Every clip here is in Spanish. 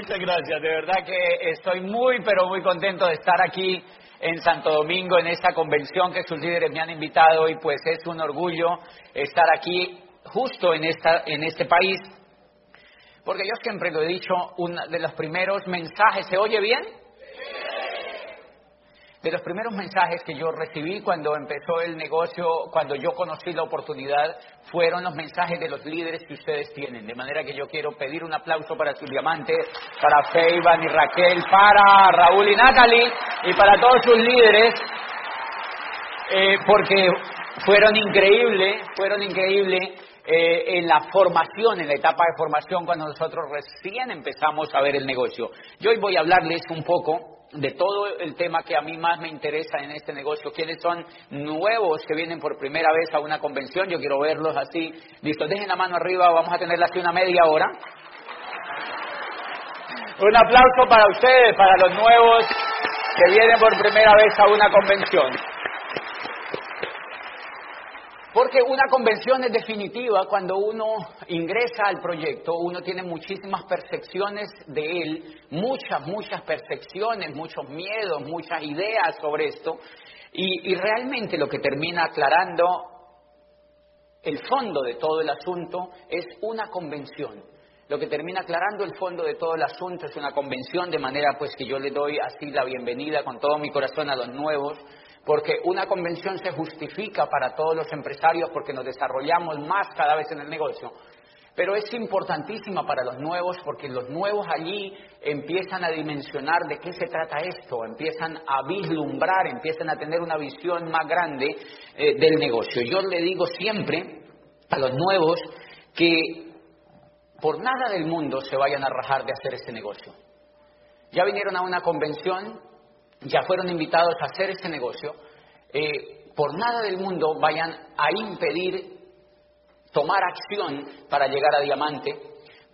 Muchas gracias. De verdad que estoy muy, pero muy contento de estar aquí en Santo Domingo en esta convención que sus líderes me han invitado y pues es un orgullo estar aquí justo en, esta, en este país. Porque yo siempre lo he dicho, uno de los primeros mensajes, ¿se oye bien? De los primeros mensajes que yo recibí cuando empezó el negocio, cuando yo conocí la oportunidad, fueron los mensajes de los líderes que ustedes tienen. De manera que yo quiero pedir un aplauso para sus diamantes, para Feiban y Raquel, para Raúl y Natalie y para todos sus líderes, eh, porque fueron increíbles, fueron increíbles. Eh, en la formación, en la etapa de formación, cuando nosotros recién empezamos a ver el negocio. Yo hoy voy a hablarles un poco de todo el tema que a mí más me interesa en este negocio, quiénes son nuevos que vienen por primera vez a una convención, yo quiero verlos así, listo, dejen la mano arriba, vamos a tenerla así una media hora. Un aplauso para ustedes, para los nuevos que vienen por primera vez a una convención. Porque una convención es definitiva cuando uno ingresa al proyecto, uno tiene muchísimas percepciones de él, muchas, muchas percepciones, muchos miedos, muchas ideas sobre esto, y, realmente lo que termina aclarando el fondo de todo el asunto es una convención. Lo que termina aclarando el fondo de todo el asunto es una convención, de manera pues que yo le doy así la bienvenida con todo mi corazón a los nuevos, porque una convención se justifica para todos los empresarios porque nos desarrollamos más cada vez en el negocio, pero es importantísima para los nuevos porque los nuevos allí empiezan a dimensionar de qué se trata esto, empiezan a vislumbrar, empiezan a tener una visión más grande eh, del negocio. Yo le digo siempre a los nuevos que por nada del mundo se vayan a rajar de hacer este negocio. Ya vinieron a una convención, ya fueron invitados a hacer este negocio, eh, por nada del mundo vayan a impedir tomar acción para llegar a diamante,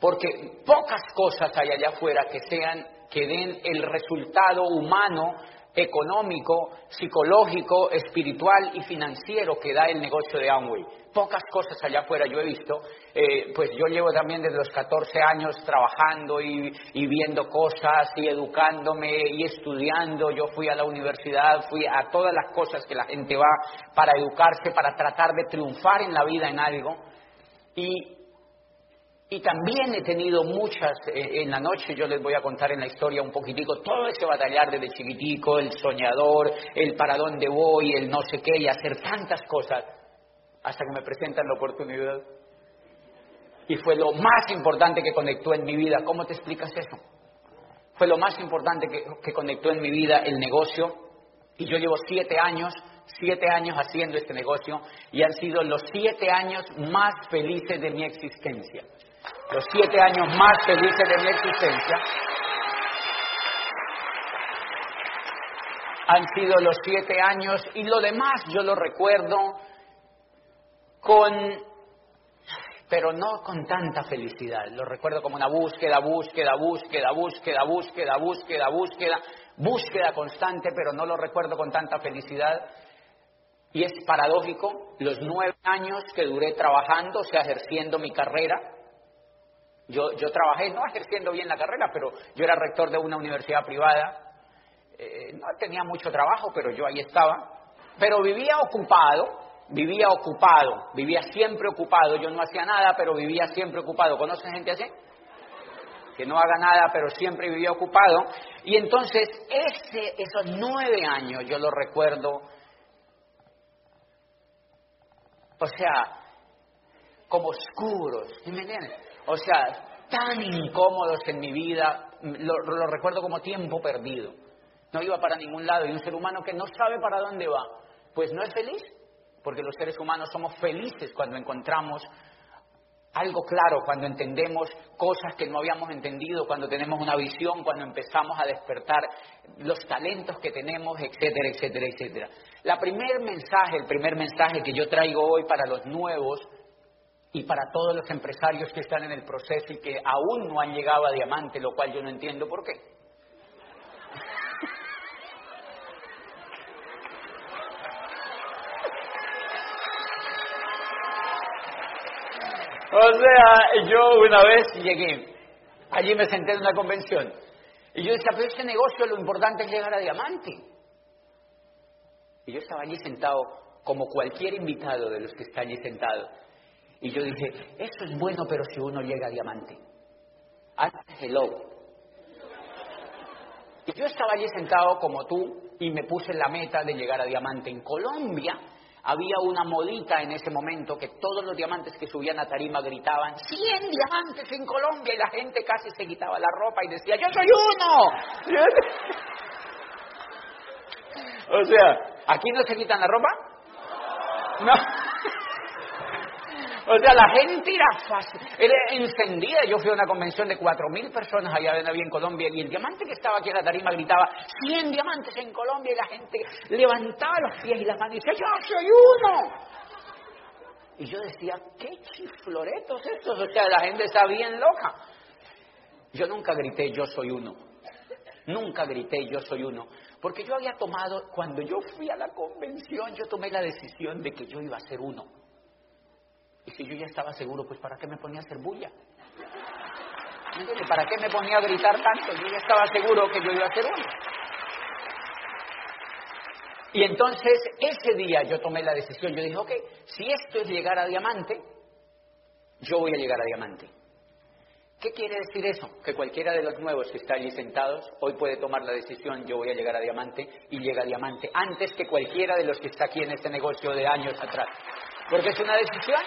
porque pocas cosas hay allá afuera que sean que den el resultado humano, económico, psicológico, espiritual y financiero que da el negocio de Amway pocas cosas allá afuera yo he visto, eh, pues yo llevo también desde los 14 años trabajando y, viendo cosas y educándome y estudiando. Yo fui a la universidad, fui a todas las cosas que la gente va para educarse, para tratar de triunfar en la vida en algo. Y, y también he tenido muchas, eh, en la noche yo les voy a contar en la historia un poquitico, todo ese batallar desde chiquitico, el soñador, el para dónde voy, el no sé qué, y hacer tantas cosas hasta que me presentan la oportunidad. Y fue lo más importante que conectó en mi vida. ¿Cómo te explicas eso? Fue lo más importante que, que conectó en mi vida el negocio. Y yo llevo siete años, siete años haciendo este negocio y han sido los siete años más felices de mi existencia. Los siete años más felices de mi existencia han sido los siete años y lo demás yo lo recuerdo con, pero no con tanta felicidad. Lo recuerdo como una búsqueda, búsqueda, búsqueda, búsqueda, búsqueda, búsqueda, búsqueda, búsqueda constante, pero no lo recuerdo con tanta felicidad. Y es paradójico, los nueve años que duré trabajando, o sea, ejerciendo mi carrera, yo, yo trabajé, no ejerciendo bien la carrera, pero yo era rector de una universidad privada, eh, no tenía mucho trabajo, pero yo ahí estaba, pero vivía ocupado, vivía ocupado, vivía siempre ocupado, yo no hacía nada, pero vivía siempre ocupado. ¿Conocen gente así? Que no haga nada, pero siempre vivía ocupado. Y entonces ese, esos nueve años yo los recuerdo, o sea, como oscuros, me entiendes? O sea, tan incómodos en mi vida, lo, lo recuerdo como tiempo perdido. No iba para ningún lado y un ser humano que no sabe para dónde va, pues no es feliz porque los seres humanos somos felices cuando encontramos algo claro, cuando entendemos cosas que no habíamos entendido, cuando tenemos una visión, cuando empezamos a despertar los talentos que tenemos, etcétera, etcétera, etcétera. La primer mensaje, el primer mensaje que yo traigo hoy para los nuevos y para todos los empresarios que están en el proceso y que aún no han llegado a diamante, lo cual yo no entiendo por qué. O sea, yo una vez llegué Allí me senté en una convención. Y yo decía, pero este negocio lo importante es llegar a diamante. Y yo estaba allí sentado como cualquier invitado de los que está allí sentado. Y yo dije, eso es bueno, pero si uno llega a diamante. Antes hello. Y yo estaba allí sentado como tú y me puse la meta de llegar a diamante. En Colombia había una modita en ese momento que todos los diamantes que subían a tarima gritaban, 100 diamantes en Colombia y la gente casi se quitaba la ropa y decía, yo soy uno. o sea, ¿aquí no se quitan la ropa? No. O sea, la gente era fácil, era encendida. Yo fui a una convención de 4.000 personas allá en, en Colombia y el diamante que estaba aquí en la tarima gritaba 100 diamantes en Colombia y la gente levantaba los pies y las manos y decía, yo soy uno. Y yo decía, qué chifloretos estos, o sea, la gente está bien loca. Yo nunca grité, yo soy uno. Nunca grité, yo soy uno. Porque yo había tomado, cuando yo fui a la convención, yo tomé la decisión de que yo iba a ser uno. Y si yo ya estaba seguro, pues ¿para qué me ponía a hacer bulla? ¿Para qué me ponía a gritar tanto? Yo ya estaba seguro que yo iba a ser uno. Y entonces ese día yo tomé la decisión, yo dije, ok, si esto es llegar a diamante, yo voy a llegar a diamante. ¿Qué quiere decir eso? Que cualquiera de los nuevos que está allí sentados hoy puede tomar la decisión, yo voy a llegar a diamante y llega a diamante antes que cualquiera de los que está aquí en este negocio de años atrás. Porque es una decisión,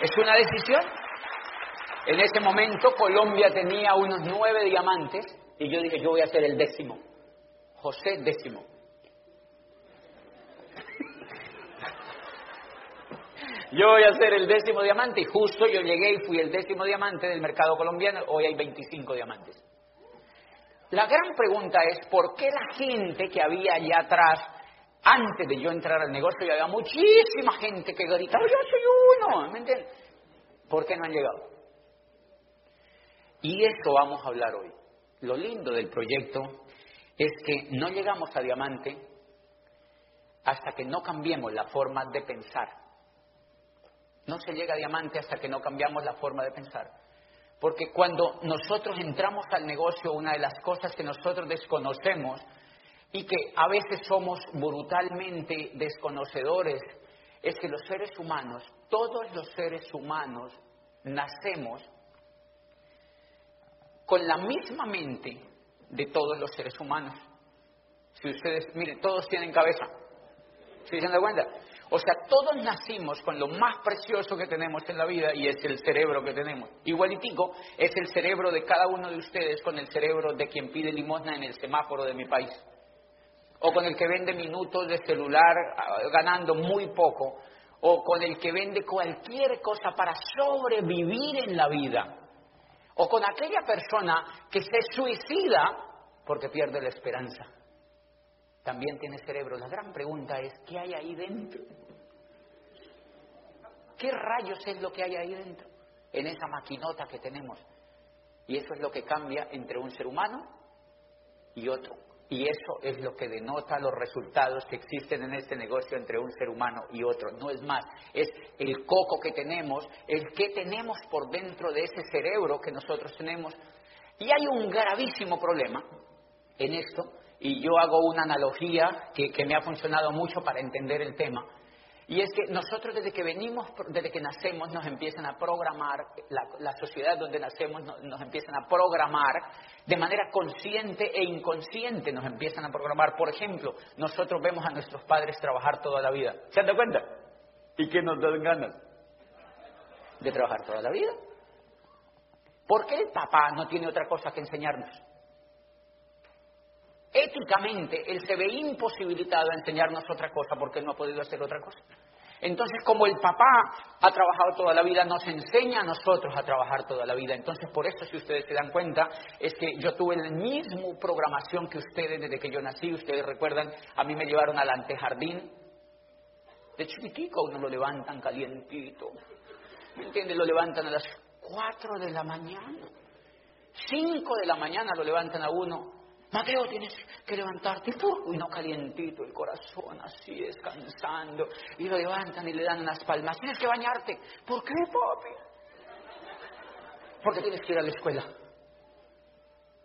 es una decisión. En ese momento Colombia tenía unos nueve diamantes y yo dije, yo voy a ser el décimo. José décimo. yo voy a ser el décimo diamante y justo yo llegué y fui el décimo diamante del mercado colombiano, hoy hay 25 diamantes. La gran pregunta es, ¿por qué la gente que había allá atrás antes de yo entrar al negocio ya había muchísima gente que gritaba, yo soy uno, ¿me entiendes? ¿Por qué no han llegado? Y esto vamos a hablar hoy. Lo lindo del proyecto es que no llegamos a diamante hasta que no cambiemos la forma de pensar. No se llega a diamante hasta que no cambiamos la forma de pensar. Porque cuando nosotros entramos al negocio, una de las cosas que nosotros desconocemos y que a veces somos brutalmente desconocedores, es que los seres humanos, todos los seres humanos, nacemos con la misma mente de todos los seres humanos. Si ustedes, miren, todos tienen cabeza. ¿Se dan cuenta? O sea, todos nacimos con lo más precioso que tenemos en la vida y es el cerebro que tenemos. Igualitico es el cerebro de cada uno de ustedes con el cerebro de quien pide limosna en el semáforo de mi país o con el que vende minutos de celular ah, ganando muy poco, o con el que vende cualquier cosa para sobrevivir en la vida, o con aquella persona que se suicida porque pierde la esperanza. También tiene cerebro. La gran pregunta es, ¿qué hay ahí dentro? ¿Qué rayos es lo que hay ahí dentro? En esa maquinota que tenemos. Y eso es lo que cambia entre un ser humano y otro. Y eso es lo que denota los resultados que existen en este negocio entre un ser humano y otro. No es más, es el coco que tenemos, el que tenemos por dentro de ese cerebro que nosotros tenemos. Y hay un gravísimo problema en esto, y yo hago una analogía que, que me ha funcionado mucho para entender el tema. Y es que nosotros desde que venimos, desde que nacemos, nos empiezan a programar, la, sociedad donde nacemos nos, empiezan a programar de manera consciente e inconsciente, nos empiezan a programar. Por ejemplo, nosotros vemos a nuestros padres trabajar toda la vida. ¿Se dan cuenta? ¿Y qué nos dan ganas? De trabajar toda la vida. ¿Por qué el papá no tiene otra cosa que enseñarnos? Éticamente él se ve imposibilitado a enseñarnos otra cosa porque él no ha podido hacer otra cosa. Entonces, como el papá ha trabajado toda la vida, nos enseña a nosotros a trabajar toda la vida. Entonces, por eso, si ustedes se dan cuenta, es que yo tuve la misma programación que ustedes desde que yo nací. Ustedes recuerdan, a mí me llevaron al antejardín. De chiquitico uno lo levantan calientito. ¿Me entiendes? Lo levantan a las 4 de la mañana. 5 de la mañana lo levantan a uno Mateo, tienes que levantarte, y no calientito el corazón, así descansando, y lo levantan y le dan unas palmas. Tienes que bañarte. ¿Por qué, papi? Porque tienes que ir a la escuela.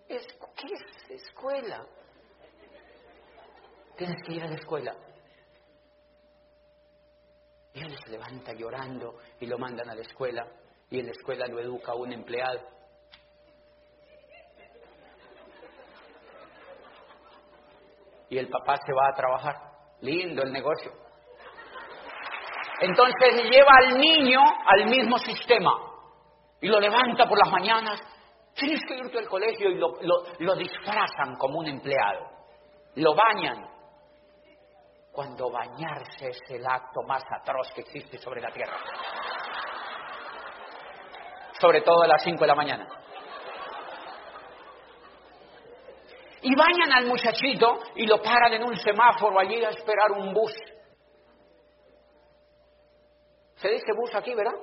Es, ¿Qué es escuela? Tienes que ir a la escuela. Y él se levanta llorando y lo mandan a la escuela y en la escuela lo educa un empleado. Y el papá se va a trabajar. Lindo el negocio. Entonces lleva al niño al mismo sistema y lo levanta por las mañanas. Tienes que irte al colegio y lo, lo disfrazan como un empleado. Lo bañan. Cuando bañarse es el acto más atroz que existe sobre la tierra. Sobre todo a las 5 de la mañana. Y bañan al muchachito y lo paran en un semáforo allí a esperar un bus. Se dice bus aquí, ¿verdad?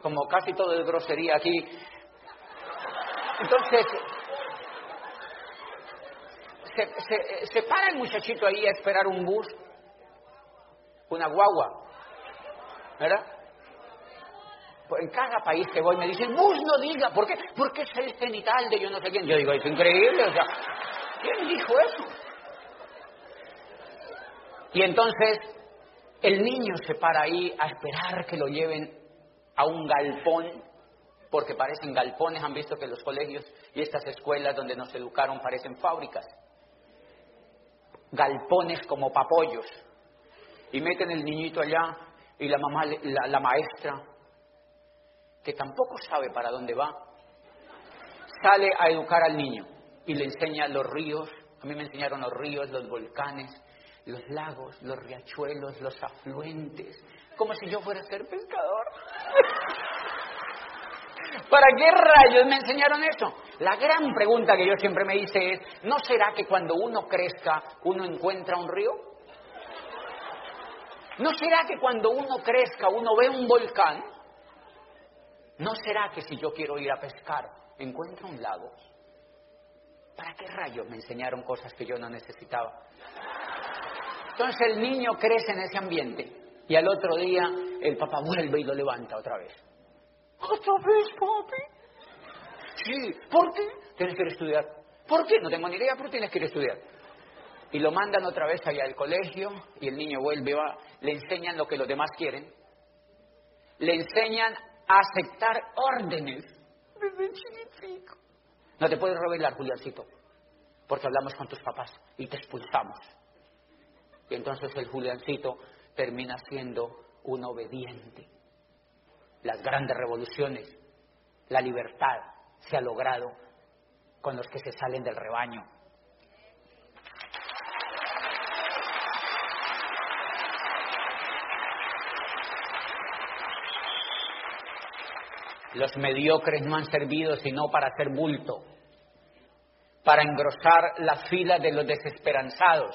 Como casi todo es grosería aquí. Entonces, se, se, para el muchachito ahí a esperar un bus, una guagua, ¿verdad? Pues en cada país que voy me dicen, bus no diga, ¿por qué? Porque es el cenital de yo no sé quién. Yo digo, es increíble, o sea, ¿quién dijo eso? Y entonces el niño se para ahí a esperar que lo lleven a un galpón, porque parecen galpones, han visto que los colegios y estas escuelas donde nos educaron parecen fábricas galpones como papollos. Y meten el niñito allá y la mamá, la, maestra, que tampoco sabe para dónde va, sale a educar al niño y le enseña los ríos. A mí me enseñaron los ríos, los volcanes, los lagos, los riachuelos, los afluentes, como si yo fuera a ser pescador. ¿Para qué rayos me enseñaron eso? La gran pregunta que yo siempre me hice es, ¿no será que cuando uno crezca uno encuentra un río? ¿No será que cuando uno crezca uno ve un volcán? ¿No será que si yo quiero ir a pescar encuentro un lago? ¿Para qué rayos me enseñaron cosas que yo no necesitaba? Entonces el niño crece en ese ambiente y al otro día el papá vuelve y lo levanta otra vez. ¿Otra vez, papi? Sí, ¿por qué? Tienes que ir a estudiar. ¿Por qué? No tengo ni idea, pero tienes que ir a estudiar. Y lo mandan otra vez allá al colegio y el niño vuelve, va, le enseñan lo que los demás quieren. Le enseñan aceptar órdenes desde chiquitico. No te puedes revelar, Juliancito, porque hablamos con tus papás y te expulsamos. Y entonces el Juliancito termina siendo un obediente las grandes revoluciones, la libertad se ha logrado con los que se salen del rebaño. Los mediocres no han servido sino para hacer bulto, para engrosar la fila de los desesperanzados.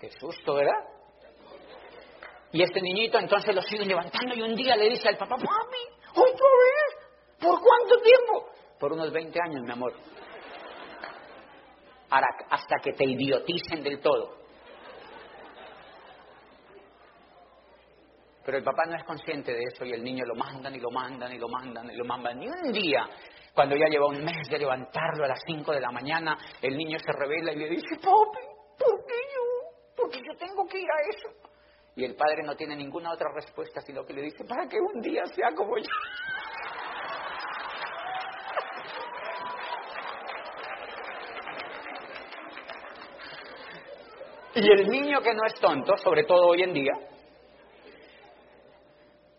Qué susto, ¿verdad? Y este niñito entonces lo sigue levantando y un día le dice al papá, papi, otra vez, ¿por cuánto tiempo? Por unos 20 años, mi amor. hasta que te idioticen del todo. Pero el papá no es consciente de eso y el niño lo mandan y lo mandan y lo mandan y lo mandan. Y un día, cuando ya lleva un mes de levantarlo a las 5 de la mañana, el niño se revela y le dice, papi, ¿por qué yo? ¿Por qué yo tengo que ir a eso? Y el padre no tiene ninguna otra respuesta, sino que le dice, para que un día sea como yo. Y el niño que no es tonto, sobre todo hoy en día,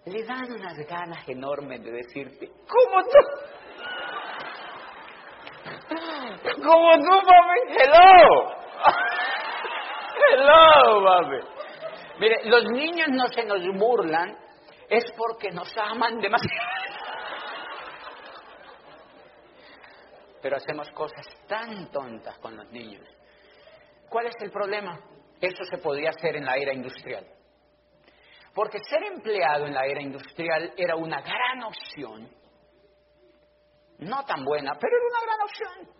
le dan unas ganas enormes de decirte, ¿cómo tú? ¿Cómo tú, mami? Hello. Hello, mami. Mire, los niños no se nos burlan, es porque nos aman demasiado. Pero hacemos cosas tan tontas con los niños. ¿Cuál es el problema? Eso se podía hacer en la era industrial. Porque ser empleado en la era industrial era una gran opción. No tan buena, pero era una gran opción.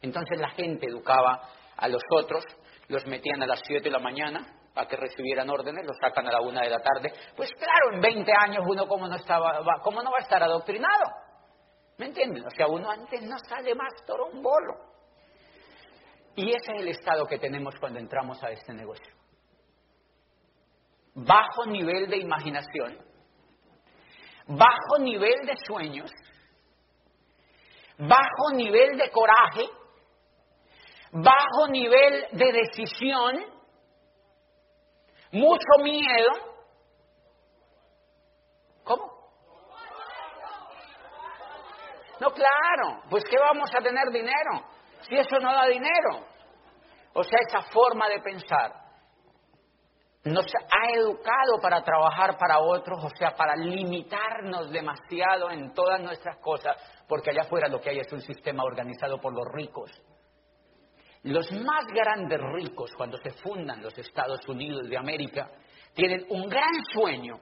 Entonces la gente educaba a los otros, los metían a las 7 de la mañana, a que recibieran órdenes, lo sacan a la una de la tarde. Pues claro, en 20 años uno como no, estaba, cómo no va a estar adoctrinado. ¿Me entienden? O sea, uno antes no sale más torombolo. Y ese es el estado que tenemos cuando entramos a este negocio. Bajo nivel de imaginación, bajo nivel de sueños, bajo nivel de coraje, bajo nivel de decisión, mucho miedo. ¿Cómo? No, claro, pues ¿qué vamos a tener dinero? Si eso no da dinero. O sea, esa forma de pensar nos ha educado para trabajar para otros, o sea, para limitarnos demasiado en todas nuestras cosas, porque allá afuera lo que hay es un sistema organizado por los ricos. Los más grandes ricos, cuando se fundan los Estados Unidos de América, tienen un gran sueño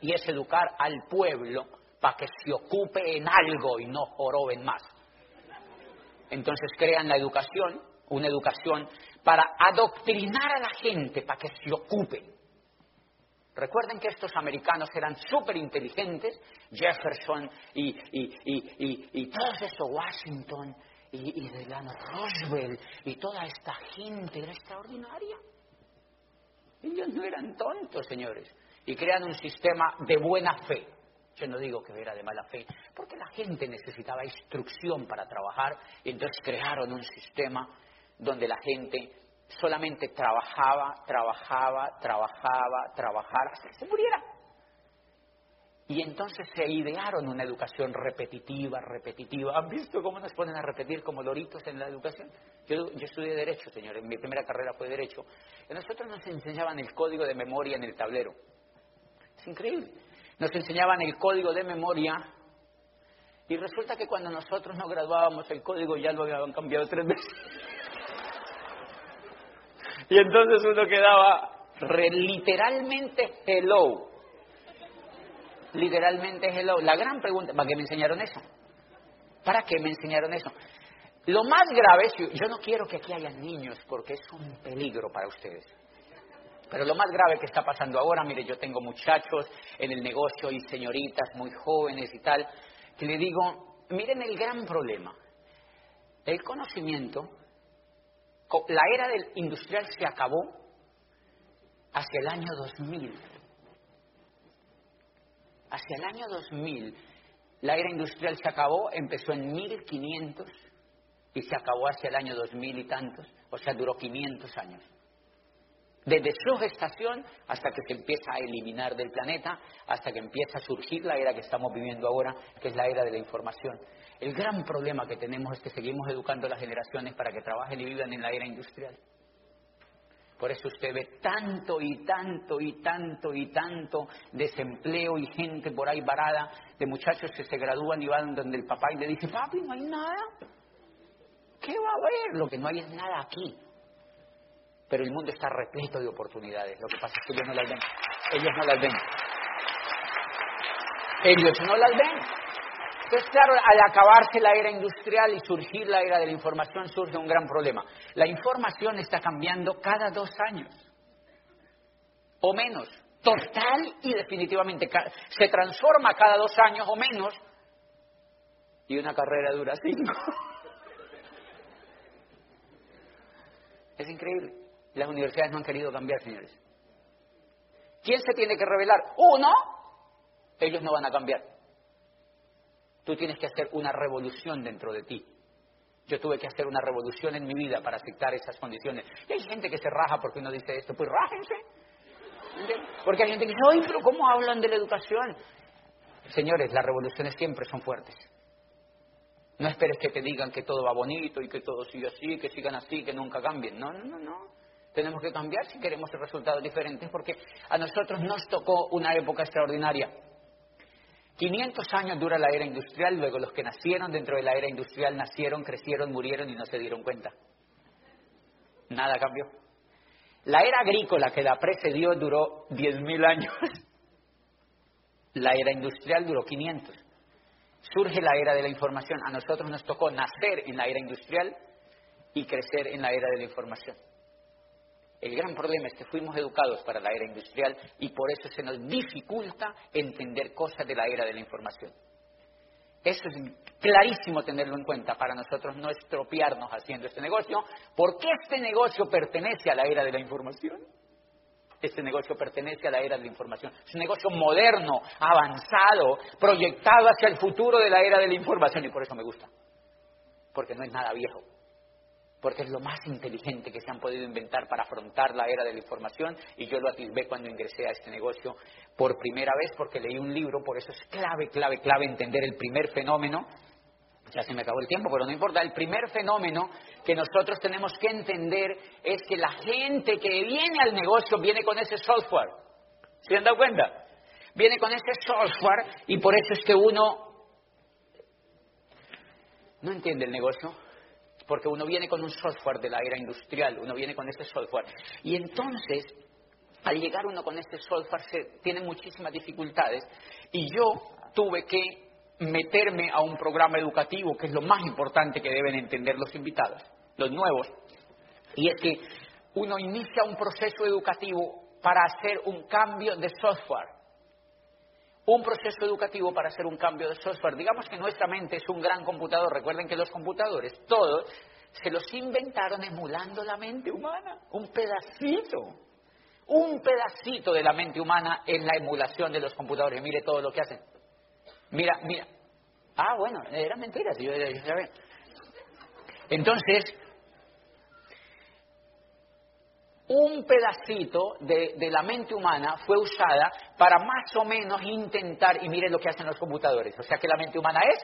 y es educar al pueblo para que se ocupe en algo y no joroben más. Entonces crean la educación, una educación para adoctrinar a la gente para que se ocupe. Recuerden que estos americanos eran súper inteligentes, Jefferson y, y, y, y, todos estos Washington y, Delano Roosevelt y toda esta gente era extraordinaria. Ellos no eran tontos, señores, y crean un sistema de buena fe. Yo no digo que era de mala fe, porque la gente necesitaba instrucción para trabajar y entonces crearon un sistema donde la gente solamente trabajaba, trabajaba, trabajaba, trabajaba hasta que se muriera. Y entonces se idearon una educación repetitiva, repetitiva. ¿Han visto cómo nos ponen a repetir como loritos en la educación? Yo, estudié Derecho, señores. Mi primera carrera fue Derecho. Y nosotros nos enseñaban el código de memoria en el tablero. Es increíble nos enseñaban el código de memoria y resulta que cuando nosotros nos graduábamos el código ya lo habían cambiado tres veces. Y entonces uno quedaba literalmente hello. Literalmente hello. La gran pregunta, ¿para qué me enseñaron eso? ¿Para qué me enseñaron eso? Lo más grave, yo no quiero que aquí haya niños porque es un peligro para ustedes. Pero lo más grave que está pasando ahora, mire, yo tengo muchachos en el negocio y señoritas muy jóvenes y tal, que le digo, miren el gran problema. El conocimiento, la era industrial se acabó hacia el año 2000. Hacia el año 2000 la era industrial se acabó, empezó en 1500 y se acabó hacia el año 2000 y tantos, o sea, duró 500 años. Desde su gestación hasta que se empieza a eliminar del planeta, hasta que empieza a surgir la era que estamos viviendo ahora, que es la era de la información. El gran problema que tenemos es que seguimos educando a las generaciones para que trabajen y vivan en la era industrial. Por eso usted ve tanto y tanto y tanto y tanto desempleo y gente por ahí varada de muchachos que se gradúan y van donde el papá y le dice, papi, no hay nada. ¿Qué va a haber? Lo que no hay es nada aquí pero el mundo está repleto de oportunidades. Lo que pasa es que ellos no las ven. Ellos no las ven. Ellos no las ven. Entonces, claro, al acabarse la era industrial y surgir la era de la información, surge un gran problema. La información está cambiando cada dos años, o menos, total y definitivamente. Se transforma cada dos años o menos, y una carrera dura cinco. Es increíble. Las universidades no han querido cambiar, señores. ¿Quién se tiene que revelar? Uno. Ellos no van a cambiar. Tú tienes que hacer una revolución dentro de ti. Yo tuve que hacer una revolución en mi vida para aceptar esas condiciones. Y hay gente que se raja porque uno dice esto, pues rájense. Porque hay gente que dice, oye, pero ¿cómo hablan de la educación? Señores, las revoluciones siempre son fuertes. No esperes que te digan que todo va bonito y que todo siga así, que sigan así, que nunca cambien. No, no, no, no. Tenemos que cambiar si queremos resultados diferentes porque a nosotros nos tocó una época extraordinaria. 500 años dura la era industrial, luego los que nacieron dentro de la era industrial nacieron, crecieron, murieron y no se dieron cuenta. Nada cambió. La era agrícola que la precedió duró 10.000 años. La era industrial duró 500. Surge la era de la información. A nosotros nos tocó nacer en la era industrial y crecer en la era de la información. El gran problema es que fuimos educados para la era industrial y por eso se nos dificulta entender cosas de la era de la información. Eso es clarísimo tenerlo en cuenta para nosotros no estropearnos haciendo este negocio, porque este negocio pertenece a la era de la información. Este negocio pertenece a la era de la información. Es un negocio moderno, avanzado, proyectado hacia el futuro de la era de la información y por eso me gusta. Porque no es nada viejo. Porque es lo más inteligente que se han podido inventar para afrontar la era de la información y yo lo atisbé cuando ingresé a este negocio por primera vez porque leí un libro, por eso es clave, clave, clave entender el primer fenómeno ya se me acabó el tiempo, pero no importa. El primer fenómeno que nosotros tenemos que entender es que la gente que viene al negocio viene con ese software. ¿Se han dado cuenta? Viene con ese software y por eso es que uno no entiende el negocio, porque uno viene con un software de la era industrial, uno viene con ese software. Y entonces, al llegar uno con ese software, se tiene muchísimas dificultades. Y yo tuve que meterme a un programa educativo, que es lo más importante que deben entender los invitados, los nuevos, y es que uno inicia un proceso educativo para hacer un cambio de software. Un proceso educativo para hacer un cambio de software. Digamos que nuestra mente es un gran computador. Recuerden que los computadores, todos, se los inventaron emulando la mente humana. Un pedacito. Un pedacito de la mente humana es la emulación de los computadores. Mire todo lo que hacen. Mira, mira. Ah, bueno, era mentira, si yo, Entonces, un pedacito de, la mente humana fue usada para más o menos intentar, y miren lo que hacen los computadores, o sea que la mente humana es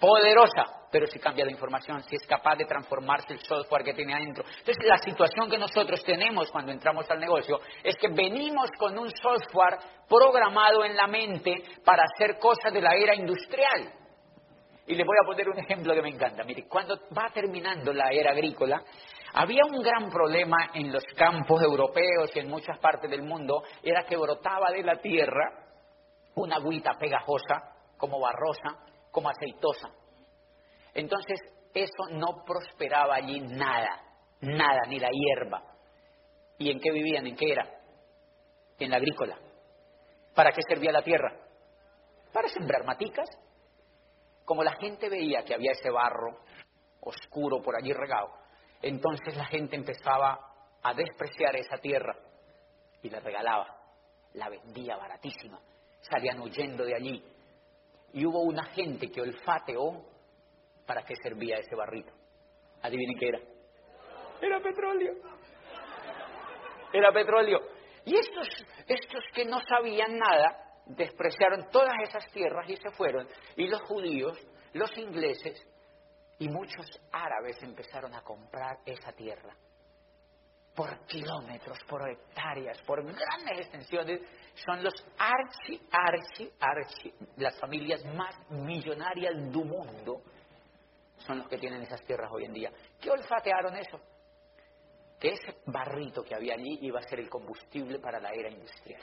poderosa, pero si cambia la información, si es capaz de transformarse el software que tiene adentro. Entonces, la situación que nosotros tenemos cuando entramos al negocio es que venimos con un software programado en la mente para hacer cosas de la era industrial. Y le voy a poner un ejemplo que me encanta. Mire, cuando va terminando la era agrícola, había un gran problema en los campos europeos y en muchas partes del mundo, era que brotaba de la tierra una agüita pegajosa, como barrosa, como aceitosa. Entonces, eso no prosperaba allí nada, nada, ni la hierba. ¿Y en qué vivían? ¿En qué era? En la agrícola. ¿Para qué servía la tierra? Para sembrar maticas. Como la gente veía que había ese barro oscuro por allí regado, entonces la gente empezaba a despreciar esa tierra y la regalaba, la vendía baratísima. Salían huyendo de allí y hubo una gente que olfateó para qué servía ese barrito. Adivinen qué era. Era petróleo. Era petróleo. Y estos, estos que no sabían nada, despreciaron todas esas tierras y se fueron. Y los judíos, los ingleses y muchos árabes empezaron a comprar esa tierra por kilómetros, por hectáreas, por grandes extensiones, son los archi, archi, archi, las familias más millonarias del mundo, son los que tienen esas tierras hoy en día. ¿Qué olfatearon eso? Que ese barrito que había allí iba a ser el combustible para la era industrial.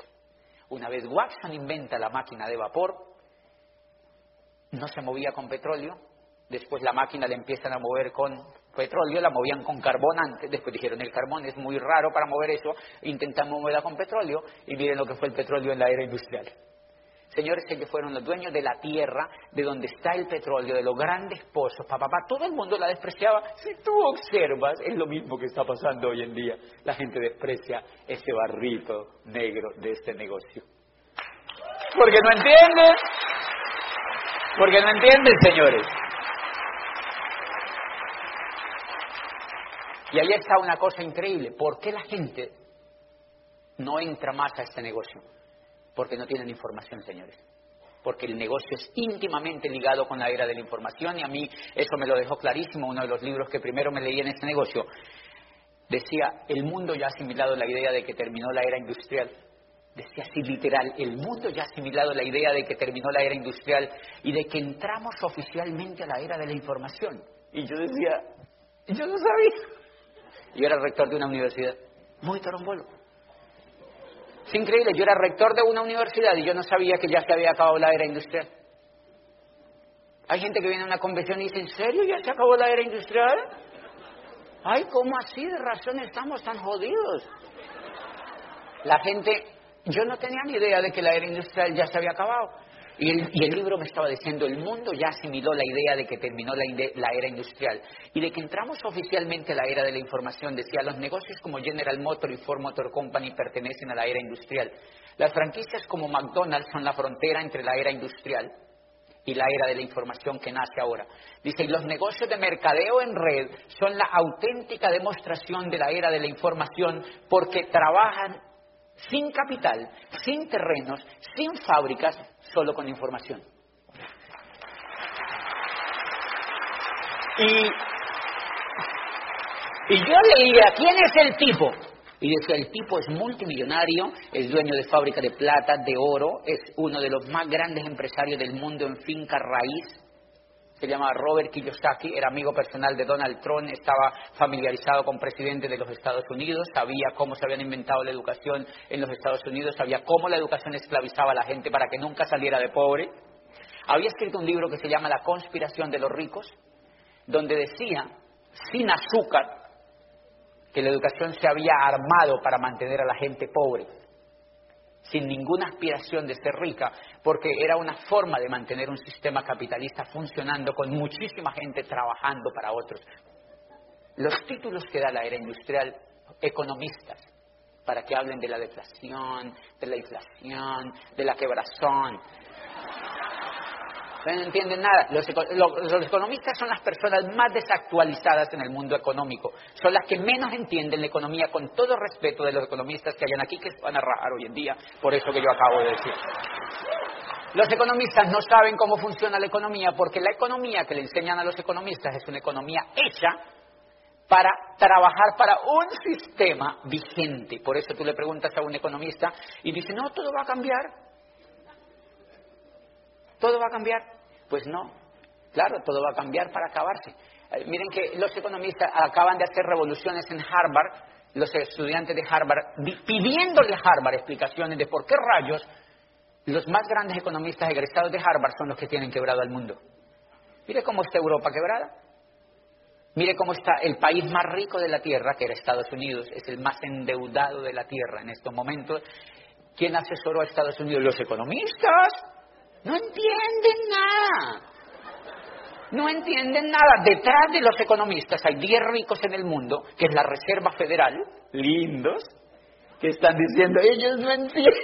Una vez Watson inventa la máquina de vapor, no se movía con petróleo, después la máquina la empiezan a mover con petróleo, la movían con carbón antes, después dijeron el carbón es muy raro para mover eso, intentamos moverla con petróleo y miren lo que fue el petróleo en la era industrial. Señores, ellos fueron los dueños de la tierra, de donde está el petróleo, de los grandes pozos, papá, papá, todo el mundo la despreciaba. Si tú observas, es lo mismo que está pasando hoy en día. La gente desprecia ese barrito negro de este negocio. Porque no entienden, porque no entienden, señores. Y ahí está una cosa increíble. ¿Por qué la gente no entra más a este negocio? Porque no tienen información, señores. Porque el negocio es íntimamente ligado con la era de la información y a mí eso me lo dejó clarísimo uno de los libros que primero me leí en este negocio. Decía, el mundo ya ha asimilado la idea de que terminó la era industrial. Decía así literal, el mundo ya ha asimilado la idea de que terminó la era industrial y de que entramos oficialmente a la era de la información. Y yo decía, yo no sabía. Yo era rector de una universidad. Muy torombolo. Es increíble, yo era rector de una universidad y yo no sabía que ya se había acabado la era industrial. Hay gente que viene a una convención y dice, ¿en serio ya se acabó la era industrial? Ay, ¿cómo así? De razón estamos tan jodidos. La gente, yo no tenía ni idea de que la era industrial ya se había acabado. Y el, libro me estaba diciendo, el mundo ya asimiló la idea de que terminó la, la, era industrial y de que entramos oficialmente a la era de la información. Decía, los negocios como General Motors y Ford Motor Company pertenecen a la era industrial. Las franquicias como McDonald's son la frontera entre la era industrial y la era de la información que nace ahora. Dice, y los negocios de mercadeo en red son la auténtica demostración de la era de la información porque trabajan sin capital, sin terrenos, sin fábricas, solo con información. Y, y yo leía, ¿quién es el tipo? Y decía, el tipo es multimillonario, es dueño de fábrica de plata, de oro, es uno de los más grandes empresarios del mundo en finca raíz, se llama Robert Kiyosaki, era amigo personal de Donald Trump, estaba familiarizado con presidentes de los Estados Unidos, sabía cómo se habían inventado la educación en los Estados Unidos, sabía cómo la educación esclavizaba a la gente para que nunca saliera de pobre. Había escrito un libro que se llama La conspiración de los ricos, donde decía, sin azúcar, que la educación se había armado para mantener a la gente pobre sin ninguna aspiración de ser rica, porque era una forma de mantener un sistema capitalista funcionando con muchísima gente trabajando para otros. Los títulos que da la era industrial, economistas, para que hablen de la deflación, de la inflación, de la quebrazón, no entienden nada. Los, economistas son las personas más desactualizadas en el mundo económico. Son las que menos entienden la economía, con todo respeto de los economistas que hayan aquí, que van a rajar hoy en día, por eso que yo acabo de decir. Los economistas no saben cómo funciona la economía porque la economía que le enseñan a los economistas es una economía hecha para trabajar para un sistema vigente. Por eso tú le preguntas a un economista y dice, no, todo va a cambiar. ¿Todo va a cambiar? Pues no. Claro, todo va a cambiar para acabarse. Eh, miren que los economistas acaban de hacer revoluciones en Harvard, los estudiantes de Harvard, pidiéndole a Harvard explicaciones de por qué rayos los más grandes economistas egresados de Harvard son los que tienen quebrado al mundo. Mire cómo está Europa quebrada. Mire cómo está el país más rico de la Tierra, que era Estados Unidos, es el más endeudado de la Tierra en estos momentos. ¿Quién asesoró a Estados Unidos? Los economistas. No entienden nada. No entienden nada. Detrás de los economistas hay 10 ricos en el mundo, que es la Reserva Federal, lindos, que están diciendo, ellos no entienden.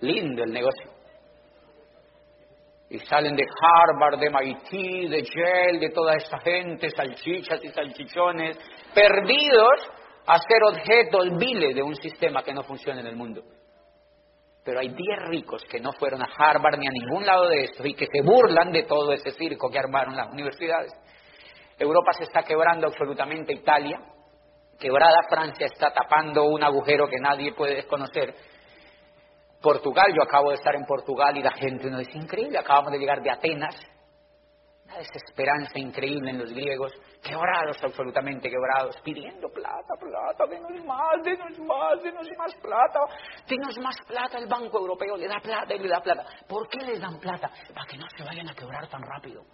Lindo el negocio. Y salen de Harvard, de MIT, de Yale, de toda esa gente, salchichas y salchichones, perdidos a ser objetos viles de un sistema que no funciona en el mundo. Pero hay 10 ricos que no fueron a Harvard ni a ningún lado de esto y que se burlan de todo ese circo que armaron las universidades. Europa se está quebrando absolutamente, Italia, quebrada Francia está tapando un agujero que nadie puede desconocer. Portugal, yo acabo de estar en Portugal y la gente no dice increíble, acabamos de llegar de Atenas, una desesperanza increíble en los griegos, quebrados, absolutamente quebrados, pidiendo plata, plata, denos más, denos más, denos más plata, denos más plata. El Banco Europeo le da plata y le da plata. ¿Por qué les dan plata? Para que no se vayan a quebrar tan rápido.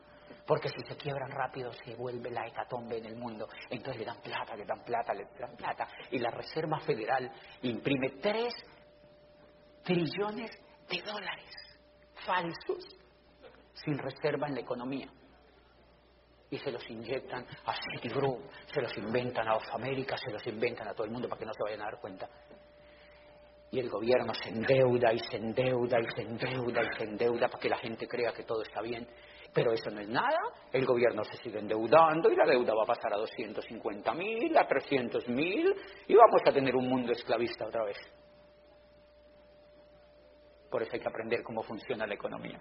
Porque si se quiebran rápido se vuelve la hecatombe en el mundo. Entonces le dan plata, le dan plata, le dan plata. Y la Reserva Federal imprime tres trillones de dólares falsos sin reserva en la economía y se los inyectan a Citigroup, se los inventan a Of America, se los inventan a todo el mundo para que no se vayan a dar cuenta. Y el gobierno se endeuda y se endeuda y se endeuda y se endeuda para que la gente crea que todo está bien. Pero eso no es nada. El gobierno se sigue endeudando y la deuda va a pasar a 250 mil, a 300 mil y vamos a tener un mundo esclavista otra vez. Por eso hay que aprender cómo funciona la economía.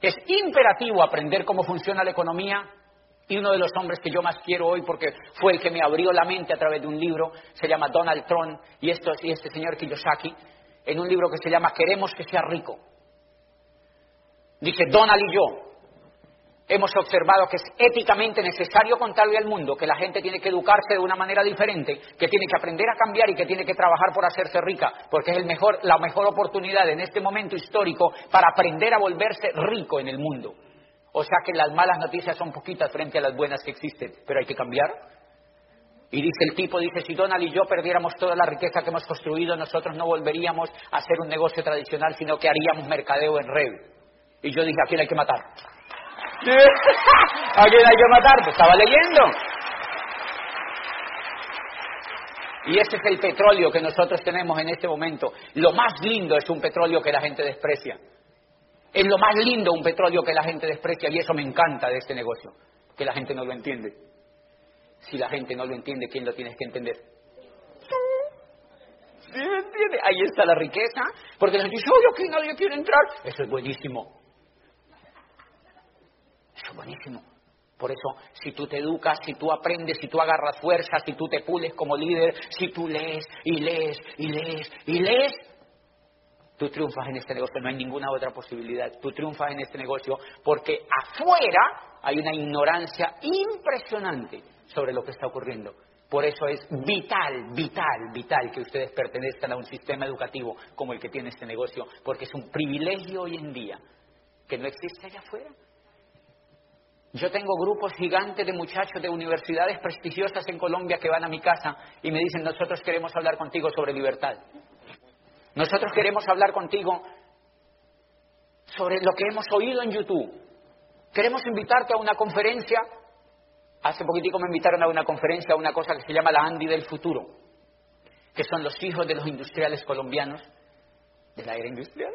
Es imperativo aprender cómo funciona la economía y uno de los hombres que yo más quiero hoy, porque fue el que me abrió la mente a través de un libro, se llama Donald Trump, y, esto, y este señor Kiyosaki, en un libro que se llama Queremos que sea rico. Dice, Donald y yo, hemos observado que es éticamente necesario contarle al mundo que la gente tiene que educarse de una manera diferente, que tiene que aprender a cambiar y que tiene que trabajar por hacerse rica, porque es la mejor oportunidad en este momento histórico para aprender a volverse rico en el mundo. O sea que las malas noticias son poquitas frente a las buenas que existen, pero hay que cambiar. Y dice el tipo, dice, si Donald y yo perdiéramos toda la riqueza que hemos construido, nosotros no volveríamos a hacer un negocio tradicional, sino que haríamos mercadeo en red. Y yo dije, ¿a quién hay que matar? ¿A quién hay que matar? Estaba leyendo. Y ese es el petróleo que nosotros tenemos en este momento. Lo más lindo es un petróleo que la gente desprecia. Es lo más lindo un petróleo que la gente desprecia y eso me encanta de este negocio, que la gente no lo entiende. Si la gente no lo entiende, ¿quién lo tienes que entender? ¿Sí me entiende? Ahí está la riqueza, porque la gente dice, oye, aquí nadie quiere entrar. Eso es buenísimo. Buenísimo. Por eso, si tú te educas, si tú aprendes, si tú agarras fuerza, si tú te pules como líder, si tú lees y lees y lees y lees, tú triunfas en este negocio. No hay ninguna otra posibilidad. Tú triunfas en este negocio porque afuera hay una ignorancia impresionante sobre lo que está ocurriendo. Por eso es vital, vital, vital que ustedes pertenezcan a un sistema educativo como el que tiene este negocio, porque es un privilegio hoy en día que no existe allá afuera. Yo tengo grupos gigantes de muchachos de universidades prestigiosas en Colombia que van a mi casa y me dicen, nosotros queremos hablar contigo sobre libertad. Nosotros queremos hablar contigo sobre lo que hemos oído en YouTube. Queremos invitarte a una conferencia. Hace poquitico me invitaron a una conferencia a una cosa que se llama la Andy del futuro, que son los hijos de los industriales colombianos de la era industrial.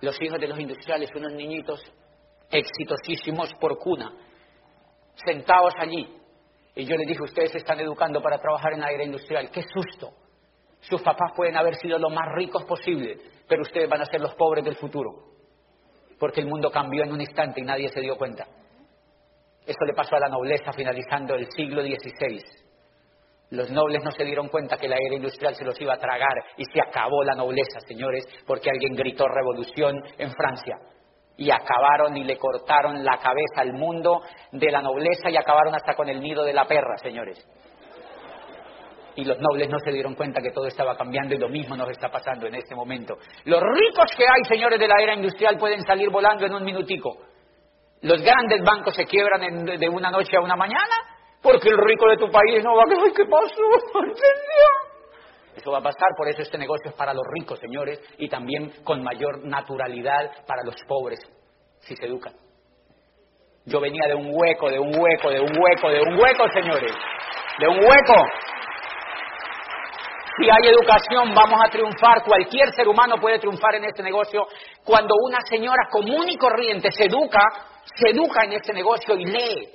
Los hijos de los industriales, unos niñitos exitosísimos por cuna, sentados allí. Y yo les dije, ustedes se están educando para trabajar en la era industrial. ¡Qué susto! Sus papás pueden haber sido los más ricos posible, pero ustedes van a ser los pobres del futuro. Porque el mundo cambió en un instante y nadie se dio cuenta. Eso le pasó a la nobleza finalizando el siglo XVI. Los nobles no se dieron cuenta que la era industrial se los iba a tragar y se acabó la nobleza, señores, porque alguien gritó revolución en Francia y acabaron y le cortaron la cabeza al mundo de la nobleza y acabaron hasta con el nido de la perra, señores. Y los nobles no se dieron cuenta que todo estaba cambiando y lo mismo nos está pasando en este momento. Los ricos que hay, señores de la era industrial, pueden salir volando en un minutico. Los grandes bancos se quiebran de una noche a una mañana porque el rico de tu país no va a... decir ¿Qué pasó? Eso va a pasar, por eso este negocio es para los ricos, señores, y también con mayor naturalidad para los pobres, si se educan. Yo venía de un hueco, de un hueco, de un hueco, de un hueco, señores, de un hueco. Si hay educación, vamos a triunfar. Cualquier ser humano puede triunfar en este negocio. Cuando una señora común y corriente se educa, se educa en este negocio y lee,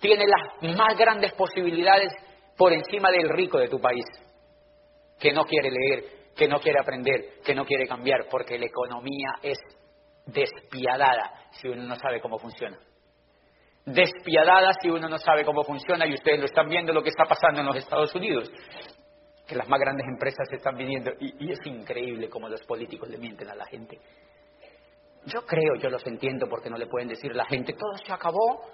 tiene las más grandes posibilidades por encima del rico de tu país que no quiere leer, que no quiere aprender, que no quiere cambiar, porque la economía es despiadada si uno no sabe cómo funciona. Despiadada si uno no sabe cómo funciona y ustedes lo están viendo lo que está pasando en los Estados Unidos, que las más grandes empresas están viniendo y, y es increíble cómo los políticos le mienten a la gente. Yo creo, yo los entiendo porque no le pueden decir a la gente, todo se acabó,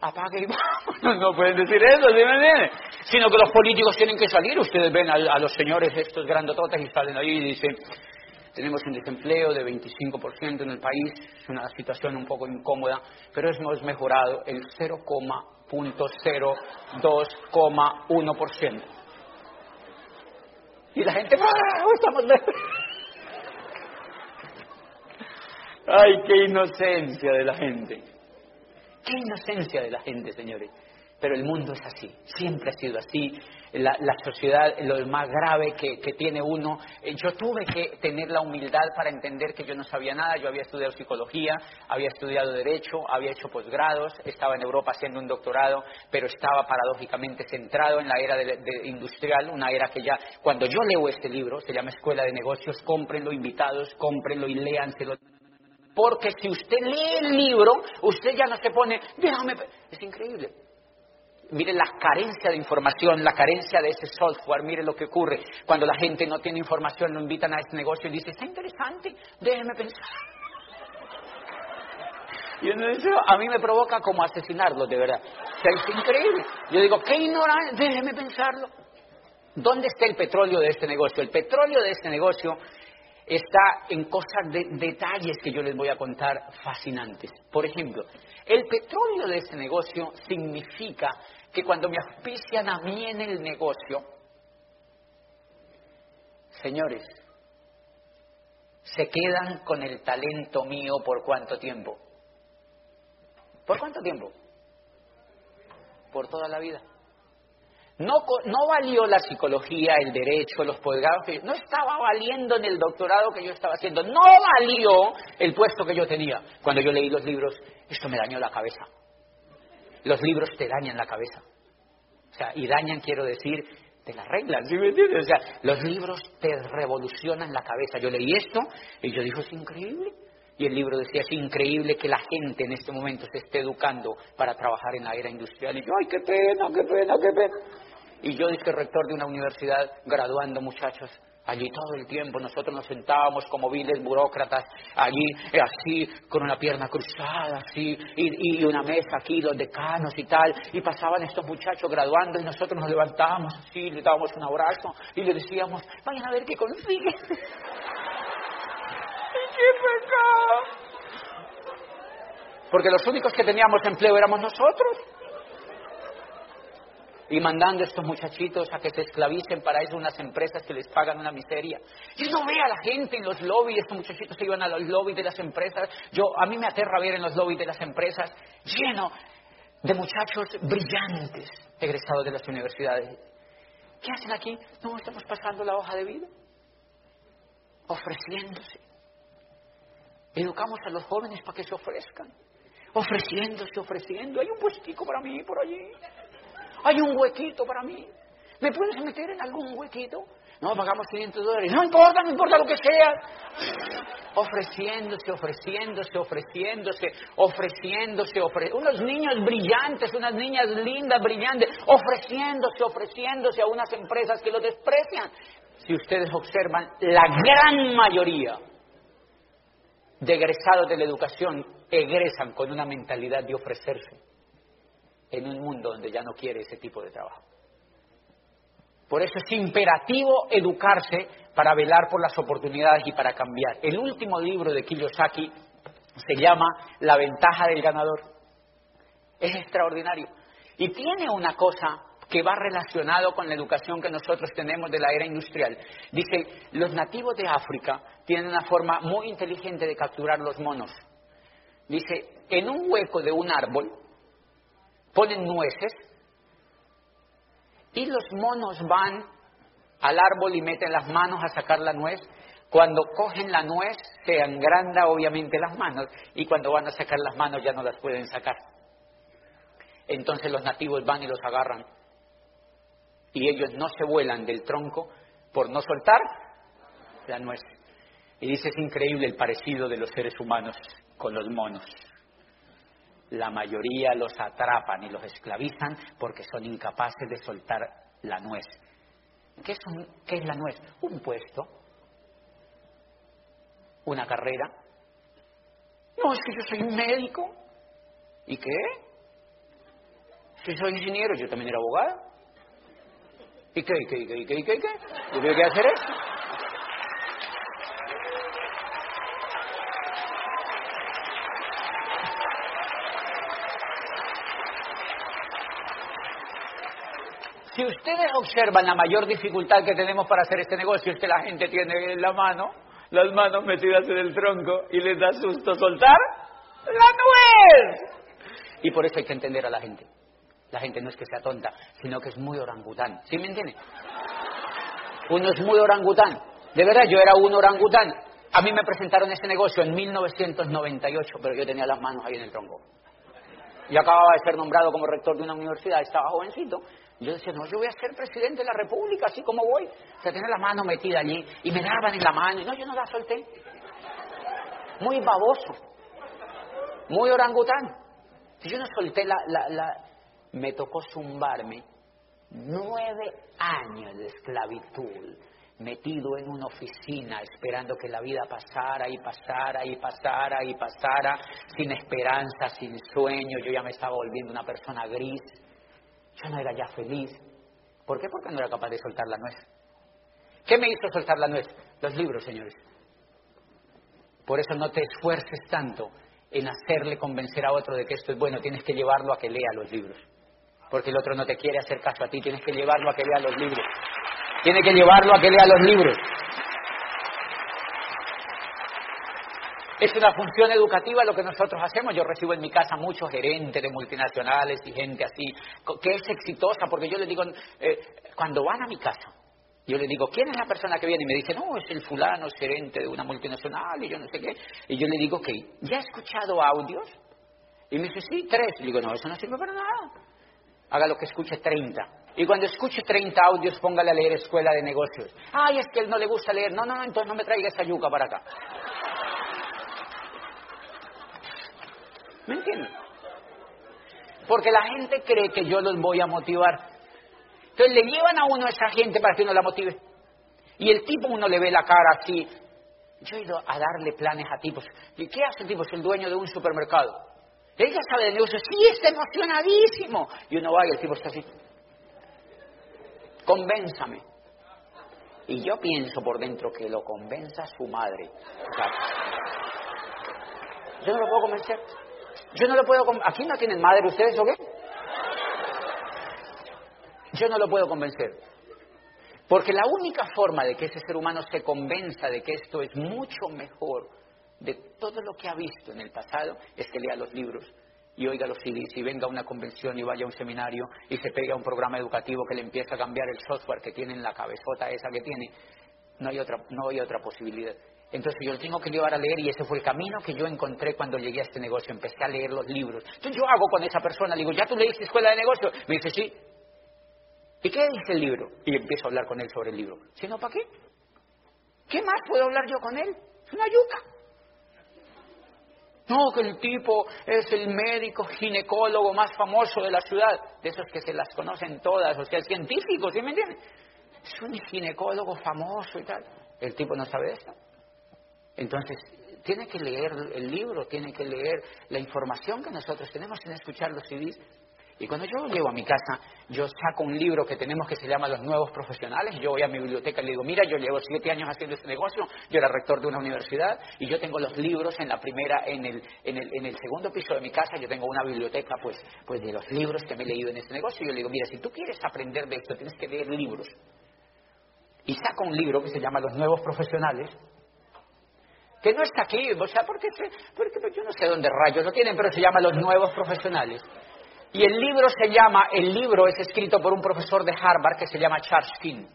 apague y. No pueden decir eso, ¿sí me? Sino que los políticos tienen que salir. Ustedes ven a, los señores estos grandototes y salen ahí y dicen, tenemos un desempleo de 25% en el país, es una situación un poco incómoda, pero hemos mejorado el 0,002,1%. Y la gente, ¡ah! Estamos Ay, qué inocencia de la gente. Qué inocencia de la gente, señores. Pero el mundo es así, siempre ha sido así. La, sociedad, lo más grave que, tiene uno. Eh, yo tuve que tener la humildad para entender que yo no sabía nada. Yo había estudiado psicología, había estudiado derecho, había hecho posgrados, estaba en Europa haciendo un doctorado, pero estaba paradójicamente centrado en la era industrial, una era que ya, cuando yo leo este libro, se llama Escuela de Negocios, cómprenlo, invitados, cómprenlo y léanselo porque si usted lee el libro, usted ya no se pone, déjame. Es increíble. Mire la carencia de información, la carencia de ese software, mire lo que ocurre. Cuando la gente no tiene información, lo invitan a este negocio y dice, está interesante, déjeme pensar. Y uno dice, a mí me provoca como asesinarlo, de verdad. O sea, es increíble. Yo digo, qué ignorante, déjeme pensarlo. ¿Dónde está el petróleo de este negocio? El petróleo de este negocio está en cosas de detalles que yo les voy a contar fascinantes. Por ejemplo, el petróleo de este negocio significa que cuando me auspician a mí en el negocio, señores, se quedan con el talento mío por cuánto tiempo. ¿Por cuánto tiempo? Por toda la vida. No, no valió la psicología, el derecho, los posgrados, no estaba valiendo en el doctorado que yo estaba haciendo, no valió el puesto que yo tenía. Cuando yo leí los libros, esto me dañó la cabeza. Los libros te dañan la cabeza. O sea, y dañan, quiero decir, te las reglas, ¿sí me entiendes? O sea, los libros te revolucionan la cabeza. Yo leí esto y yo digo, es increíble. Y el libro decía, es increíble que la gente en este momento se esté educando para trabajar en la era industrial. Y yo, ay, qué pena, qué pena, qué pena. Y yo, dije rector de una universidad, graduando muchachos, Allí todo el tiempo nosotros nos sentábamos como viles burócratas, allí eh, así, con una pierna cruzada, así, y, una mesa aquí, los decanos y tal, y pasaban estos muchachos graduando y nosotros nos levantábamos así, le dábamos un abrazo y le decíamos, vayan a ver qué consiguen. ¡Qué pecado! Porque los únicos que teníamos empleo éramos nosotros y mandando a estos muchachitos a que se esclavicen para eso unas empresas que les pagan una miseria. Yo no veo a la gente en los lobbies, estos muchachitos se iban a los lobbies de las empresas. Yo, a mí me aterra ver en los lobbies de las empresas lleno de muchachos brillantes egresados de las universidades. ¿Qué hacen aquí? No, estamos pasando la hoja de vida, ofreciéndose. Educamos a los jóvenes para que se ofrezcan, ofreciéndose, ofreciendo. Hay un puestico para mí por allí. Hay un huequito para mí. ¿Me puedes meter en algún huequito? No, pagamos 500 dólares. No importa, no importa lo que sea. Ofreciéndose, ofreciéndose, ofreciéndose, ofreciéndose, ofreciéndose. Unos niños brillantes, unas niñas lindas, brillantes, ofreciéndose, ofreciéndose a unas empresas que lo desprecian. Si ustedes observan, la gran mayoría de egresados de la educación egresan con una mentalidad de ofrecerse en un mundo donde ya no quiere ese tipo de trabajo. Por eso es imperativo educarse para velar por las oportunidades y para cambiar. El último libro de Kiyosaki se llama La ventaja del ganador. Es extraordinario. Y tiene una cosa que va relacionado con la educación que nosotros tenemos de la era industrial. Dice, los nativos de África tienen una forma muy inteligente de capturar los monos. Dice, en un hueco de un árbol ponen nueces y los monos van al árbol y meten las manos a sacar la nuez. Cuando cogen la nuez se engranda obviamente las manos y cuando van a sacar las manos ya no las pueden sacar. Entonces los nativos van y los agarran y ellos no se vuelan del tronco por no soltar la nuez. Y dice, es increíble el parecido de los seres humanos con los monos la mayoría los atrapan y los esclavizan porque son incapaces de soltar la nuez. ¿Qué es, ¿Qué es la nuez? Un puesto, una carrera. No, es que yo soy médico. ¿Y qué? Si soy ingeniero, yo también era abogado. ¿Y qué? ¿Y qué? ¿Y qué? ¿Y qué? ¿Y qué? Yo tengo que hacer eso. Si ustedes observan la mayor dificultad que tenemos para hacer este negocio es que la gente tiene en la mano, las manos metidas en el tronco y les da susto soltar la nuez. Y por eso hay que entender a la gente. La gente no es que sea tonta, sino que es muy orangután. ¿Sí me entiende? Uno es muy orangután. De verdad, yo era un orangután. A mí me presentaron este negocio en 1998, pero yo tenía las manos ahí en el tronco. Yo acababa de ser nombrado como rector de una universidad, estaba jovencito, yo decía, no, yo voy a ser presidente de la República, así como voy. O sea, tener la mano metida allí y me daban en la mano. Y no, yo no la solté. Muy baboso. Muy orangután. Yo no solté la, la, la... Me tocó zumbarme nueve años de esclavitud metido en una oficina esperando que la vida pasara y pasara y pasara y pasara, sin esperanza, sin sueño, yo ya me estaba volviendo una persona gris. No era ya feliz. ¿Por qué? Porque no era capaz de soltar la nuez. ¿Qué me hizo soltar la nuez? Los libros, señores. Por eso no te esfuerces tanto en hacerle convencer a otro de que esto es bueno, tienes que llevarlo a que lea los libros. porque el otro no te quiere hacer caso a ti, tienes que llevarlo a que lea los libros. Tiene que llevarlo a que lea los libros. Es una función educativa lo que nosotros hacemos. Yo recibo en mi casa muchos gerentes de multinacionales y gente así, que es exitosa, porque yo les digo, eh, cuando van a mi casa, yo le digo, ¿quién es la persona que viene? Y me dice, no, es el fulano, es gerente de una multinacional y yo no sé qué. Y yo le digo, ok, ¿ya ha escuchado audios? Y me dice, sí, tres. Y digo, no, eso no sirve para nada. Haga lo que escuche 30. Y cuando escuche 30 audios, póngale a leer Escuela de Negocios. Ay, es que él no le gusta leer. No, no, no, entonces no me traiga esa yuca para acá. ¿Me entiendes? Porque la gente cree que yo los voy a motivar. Entonces le llevan a uno a esa gente para que uno la motive. Y el tipo uno le ve la cara así. Yo he ido a darle planes a tipos. ¿Y qué hace el tipo? Es el dueño de un supermercado. Ella sabe de negocios. Sí, está emocionadísimo. Y uno va y el tipo está así. Convénzame. Y yo pienso por dentro que lo convenza su madre. yo no lo puedo convencer. Yo no lo puedo... ¿Aquí no tienen madre ustedes o qué? Yo no lo puedo convencer. Porque la única forma de que ese ser humano se convenza de que esto es mucho mejor de todo lo que ha visto en el pasado es que lea los libros y oiga los CDs y venga a una convención y vaya a un seminario y se pegue a un programa educativo que le empiece a cambiar el software que tiene en la cabezota esa que tiene. No hay otra, no hay otra posibilidad. Entonces yo lo tengo que llevar a leer y ese fue el camino que yo encontré cuando llegué a este negocio. Empecé a leer los libros. Entonces yo hago con esa persona, digo, ¿ya tú leíste Escuela de Negocio? Me dice, sí. ¿Y qué dice el libro? Y empiezo a hablar con él sobre el libro. Si no, ¿para qué? ¿Qué más puedo hablar yo con él? Es una yuca. No, que el tipo es el médico ginecólogo más famoso de la ciudad, de esos que se las conocen todas, o sea, el científico, ¿sí me entienden? Es un ginecólogo famoso y tal. El tipo no sabe esto. Entonces, tiene que leer el libro, tiene que leer la información que nosotros tenemos en escuchar los CDs. Y cuando yo llego a mi casa, yo saco un libro que tenemos que se llama Los Nuevos Profesionales. Yo voy a mi biblioteca y le digo, mira, yo llevo siete años haciendo este negocio, yo era rector de una universidad y yo tengo los libros en la primera, en el, en el, en el segundo piso de mi casa, yo tengo una biblioteca pues, pues de los libros que me he leído en este negocio. Y yo le digo, mira, si tú quieres aprender de esto, tienes que leer libros. Y saco un libro que se llama Los Nuevos Profesionales que no está aquí, o sea, porque, porque yo no sé dónde rayos lo tienen, pero se llama Los Nuevos Profesionales. Y el libro se llama, el libro es escrito por un profesor de Harvard que se llama Charles King.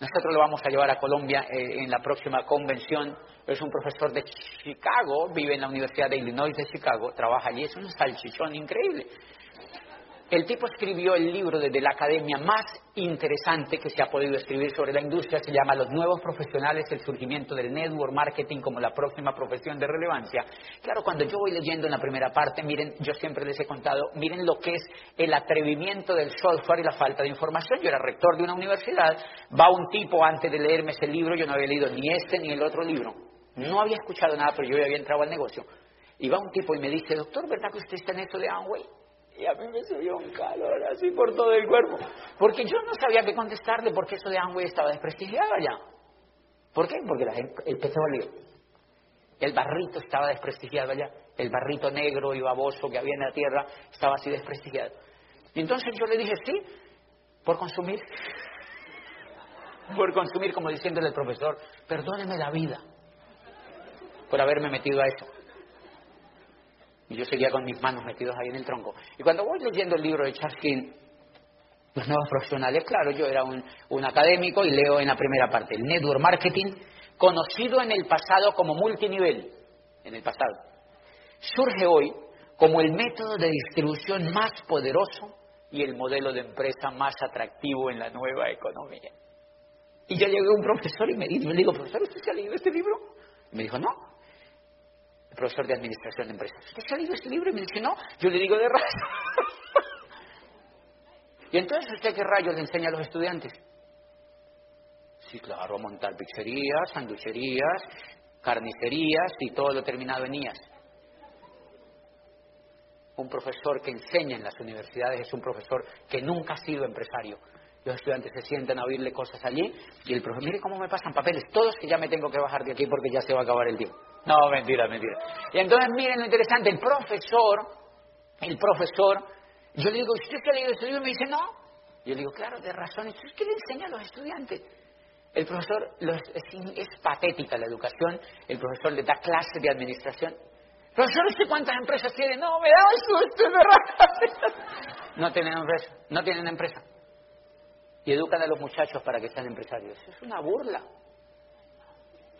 Nosotros lo vamos a llevar a Colombia eh, en la próxima convención. Es un profesor de Chicago, vive en la Universidad de Illinois de Chicago, trabaja allí, es un salchichón increíble. El tipo escribió el libro desde la academia más interesante que se ha podido escribir sobre la industria, se llama Los nuevos profesionales, el surgimiento del network marketing como la próxima profesión de relevancia. Claro, cuando yo voy leyendo en la primera parte, miren, yo siempre les he contado, miren lo que es el atrevimiento del software y la falta de información. Yo era rector de una universidad, va un tipo antes de leerme ese libro, yo no había leído ni este ni el otro libro, no había escuchado nada, pero yo había entrado al negocio. Y va un tipo y me dice, doctor, ¿verdad que usted está en esto de Amway? Y a mí me subió un calor así por todo el cuerpo. Porque yo no sabía qué contestarle porque eso de Amway estaba desprestigiado allá. ¿Por qué? Porque la gente, el petróleo, el barrito estaba desprestigiado allá. El barrito negro y baboso que había en la tierra estaba así desprestigiado. Y entonces yo le dije, sí, por consumir. Por consumir, como diciéndole al profesor, perdóneme la vida por haberme metido a eso. Y yo seguía con mis manos metidos ahí en el tronco. Y cuando voy leyendo el libro de Charles King, los nuevos profesionales, claro, yo era un, un académico y leo en la primera parte, el network marketing, conocido en el pasado como multinivel, en el pasado, surge hoy como el método de distribución más poderoso y el modelo de empresa más atractivo en la nueva economía. Y yo llegué a un profesor y me dijo, le digo, profesor, ¿usted se ha leído este libro? Y me dijo, no profesor de Administración de Empresas. ¿Usted ha leído este libro? Y me dice, no, yo le digo de rayo. y entonces, ¿usted qué rayos le enseña a los estudiantes? Sí, claro, a montar pizzerías, sanducherías, carnicerías y todo lo terminado en IAS. Un profesor que enseña en las universidades es un profesor que nunca ha sido empresario. Los estudiantes se sientan a oírle cosas allí y el profesor, mire cómo me pasan papeles, todos que ya me tengo que bajar de aquí porque ya se va a acabar el tiempo. No, mentira, mentira. Y entonces miren lo interesante, el profesor, el profesor Yo le digo, ¿usted qué ha leído este? Y me dice, no. Yo le digo, claro, de razón. ¿Usted qué le enseña a los estudiantes? El profesor, es, patética la educación, el profesor le da clases de administración. Profesor, ¿usted cuántas empresas tiene? No, me da susto, verdad. no tienen empresa, no tienen empresa. Y educan a los muchachos para que sean empresarios. Es una burla.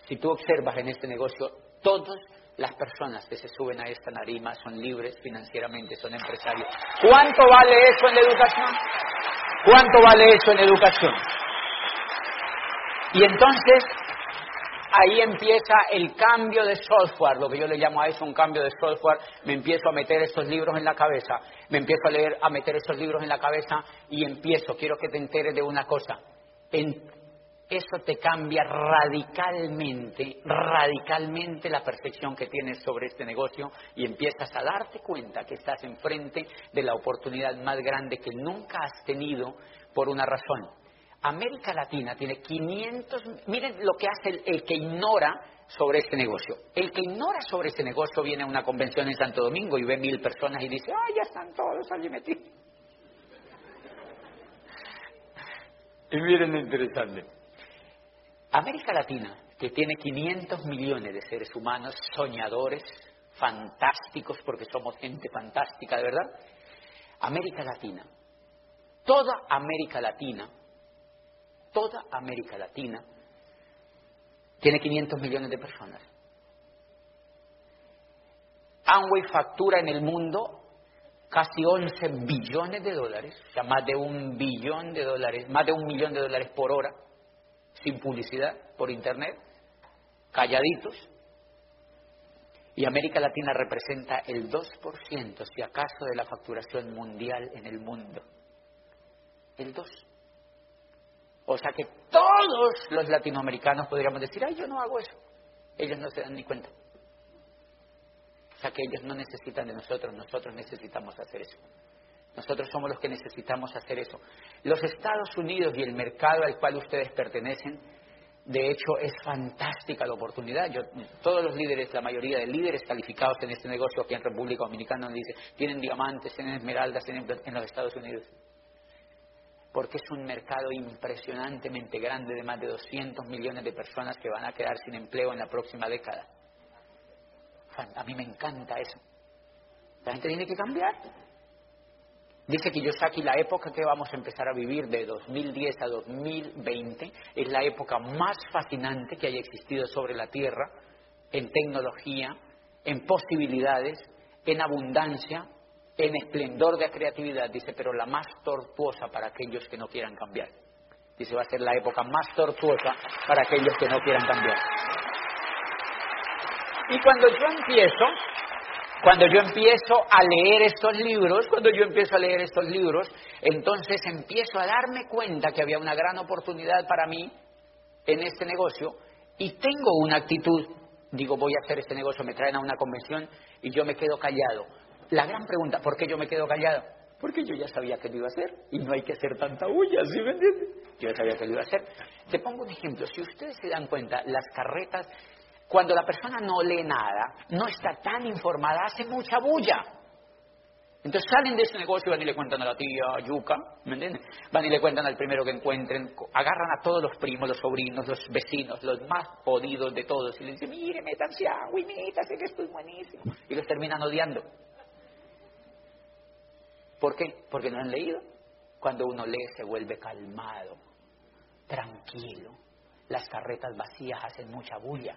Si tú observas en este negocio, todas las personas que se suben a esta narima son libres financieramente, son empresarios. ¿Cuánto vale eso en la educación? ¿Cuánto vale eso en educación? Y entonces ahí empieza el cambio de software, lo que yo le llamo a eso un cambio de software, me empiezo a meter estos libros en la cabeza, me empiezo a leer, a meter esos libros en la cabeza y empiezo, quiero que te enteres de una cosa, eso te cambia radicalmente, radicalmente la percepción que tienes sobre este negocio y empiezas a darte cuenta que estás enfrente de la oportunidad más grande que nunca has tenido por una razón América Latina tiene 500, miren lo que hace el, que ignora sobre este negocio. El que ignora sobre este negocio viene a una convención en Santo Domingo y ve mil personas y dice, ¡ay, ya están todos allí metidos! Y miren lo interesante. América Latina, que tiene 500 millones de seres humanos, soñadores, fantásticos, porque somos gente fantástica, de verdad. América Latina, toda América Latina toda América Latina tiene 500 millones de personas. Amway factura en el mundo casi 11 billones de dólares, o sea, más de un billón de dólares, más de un millón de dólares por hora, sin publicidad, por internet, calladitos. Y América Latina representa el 2%, si acaso, de la facturación mundial en el mundo. El 2%. O sea que todos los latinoamericanos podríamos decir, ay, yo no hago eso. Ellos no se dan ni cuenta. O sea que ellos no necesitan de nosotros, nosotros necesitamos hacer eso. Nosotros somos los que necesitamos hacer eso. Los Estados Unidos y el mercado al cual ustedes pertenecen, de hecho, es fantástica la oportunidad. Yo, todos los líderes, la mayoría de líderes calificados en este negocio aquí en República Dominicana, dice, tienen diamantes, tienen esmeraldas tienen en los Estados Unidos porque es un mercado impresionantemente grande de más de 200 millones de personas que van a quedar sin empleo en la próxima década. A mí me encanta eso. La gente tiene que cambiar. Dice que Kiyosaki, la época que vamos a empezar a vivir de 2010 a 2020 es la época más fascinante que haya existido sobre la Tierra en tecnología, en posibilidades, en abundancia, en esplendor de creatividad, dice, pero la más tortuosa para aquellos que no quieran cambiar. Dice, va a ser la época más tortuosa para aquellos que no quieran cambiar. Y cuando yo empiezo, cuando yo empiezo a leer estos libros, cuando yo empiezo a leer estos libros, entonces empiezo a darme cuenta que había una gran oportunidad para mí en este negocio y tengo una actitud, digo, voy a hacer este negocio, me traen a una convención y yo me quedo callado. La gran pregunta, ¿por qué yo me quedo callado? Porque yo ya sabía que lo iba a hacer y no hay que hacer tanta huya, ¿sí me entiendes? Yo ya sabía que lo iba a hacer. Te pongo un ejemplo, si ustedes se dan cuenta, las carretas, cuando la persona no lee nada, no está tan informada, hace mucha bulla. Entonces salen de ese negocio y van y le cuentan a la tía Yuca, ¿me entiendes? Van y le cuentan al primero que encuentren, agarran a todos los primos, los sobrinos, los vecinos, los más jodidos de todos y les dicen, mire, métanse agua y métanse que esto es buenísimo. Y los terminan odiando. ¿Por qué? Porque no han leído. Cuando uno lee se vuelve calmado, tranquilo. Las carretas vacías hacen mucha bulla.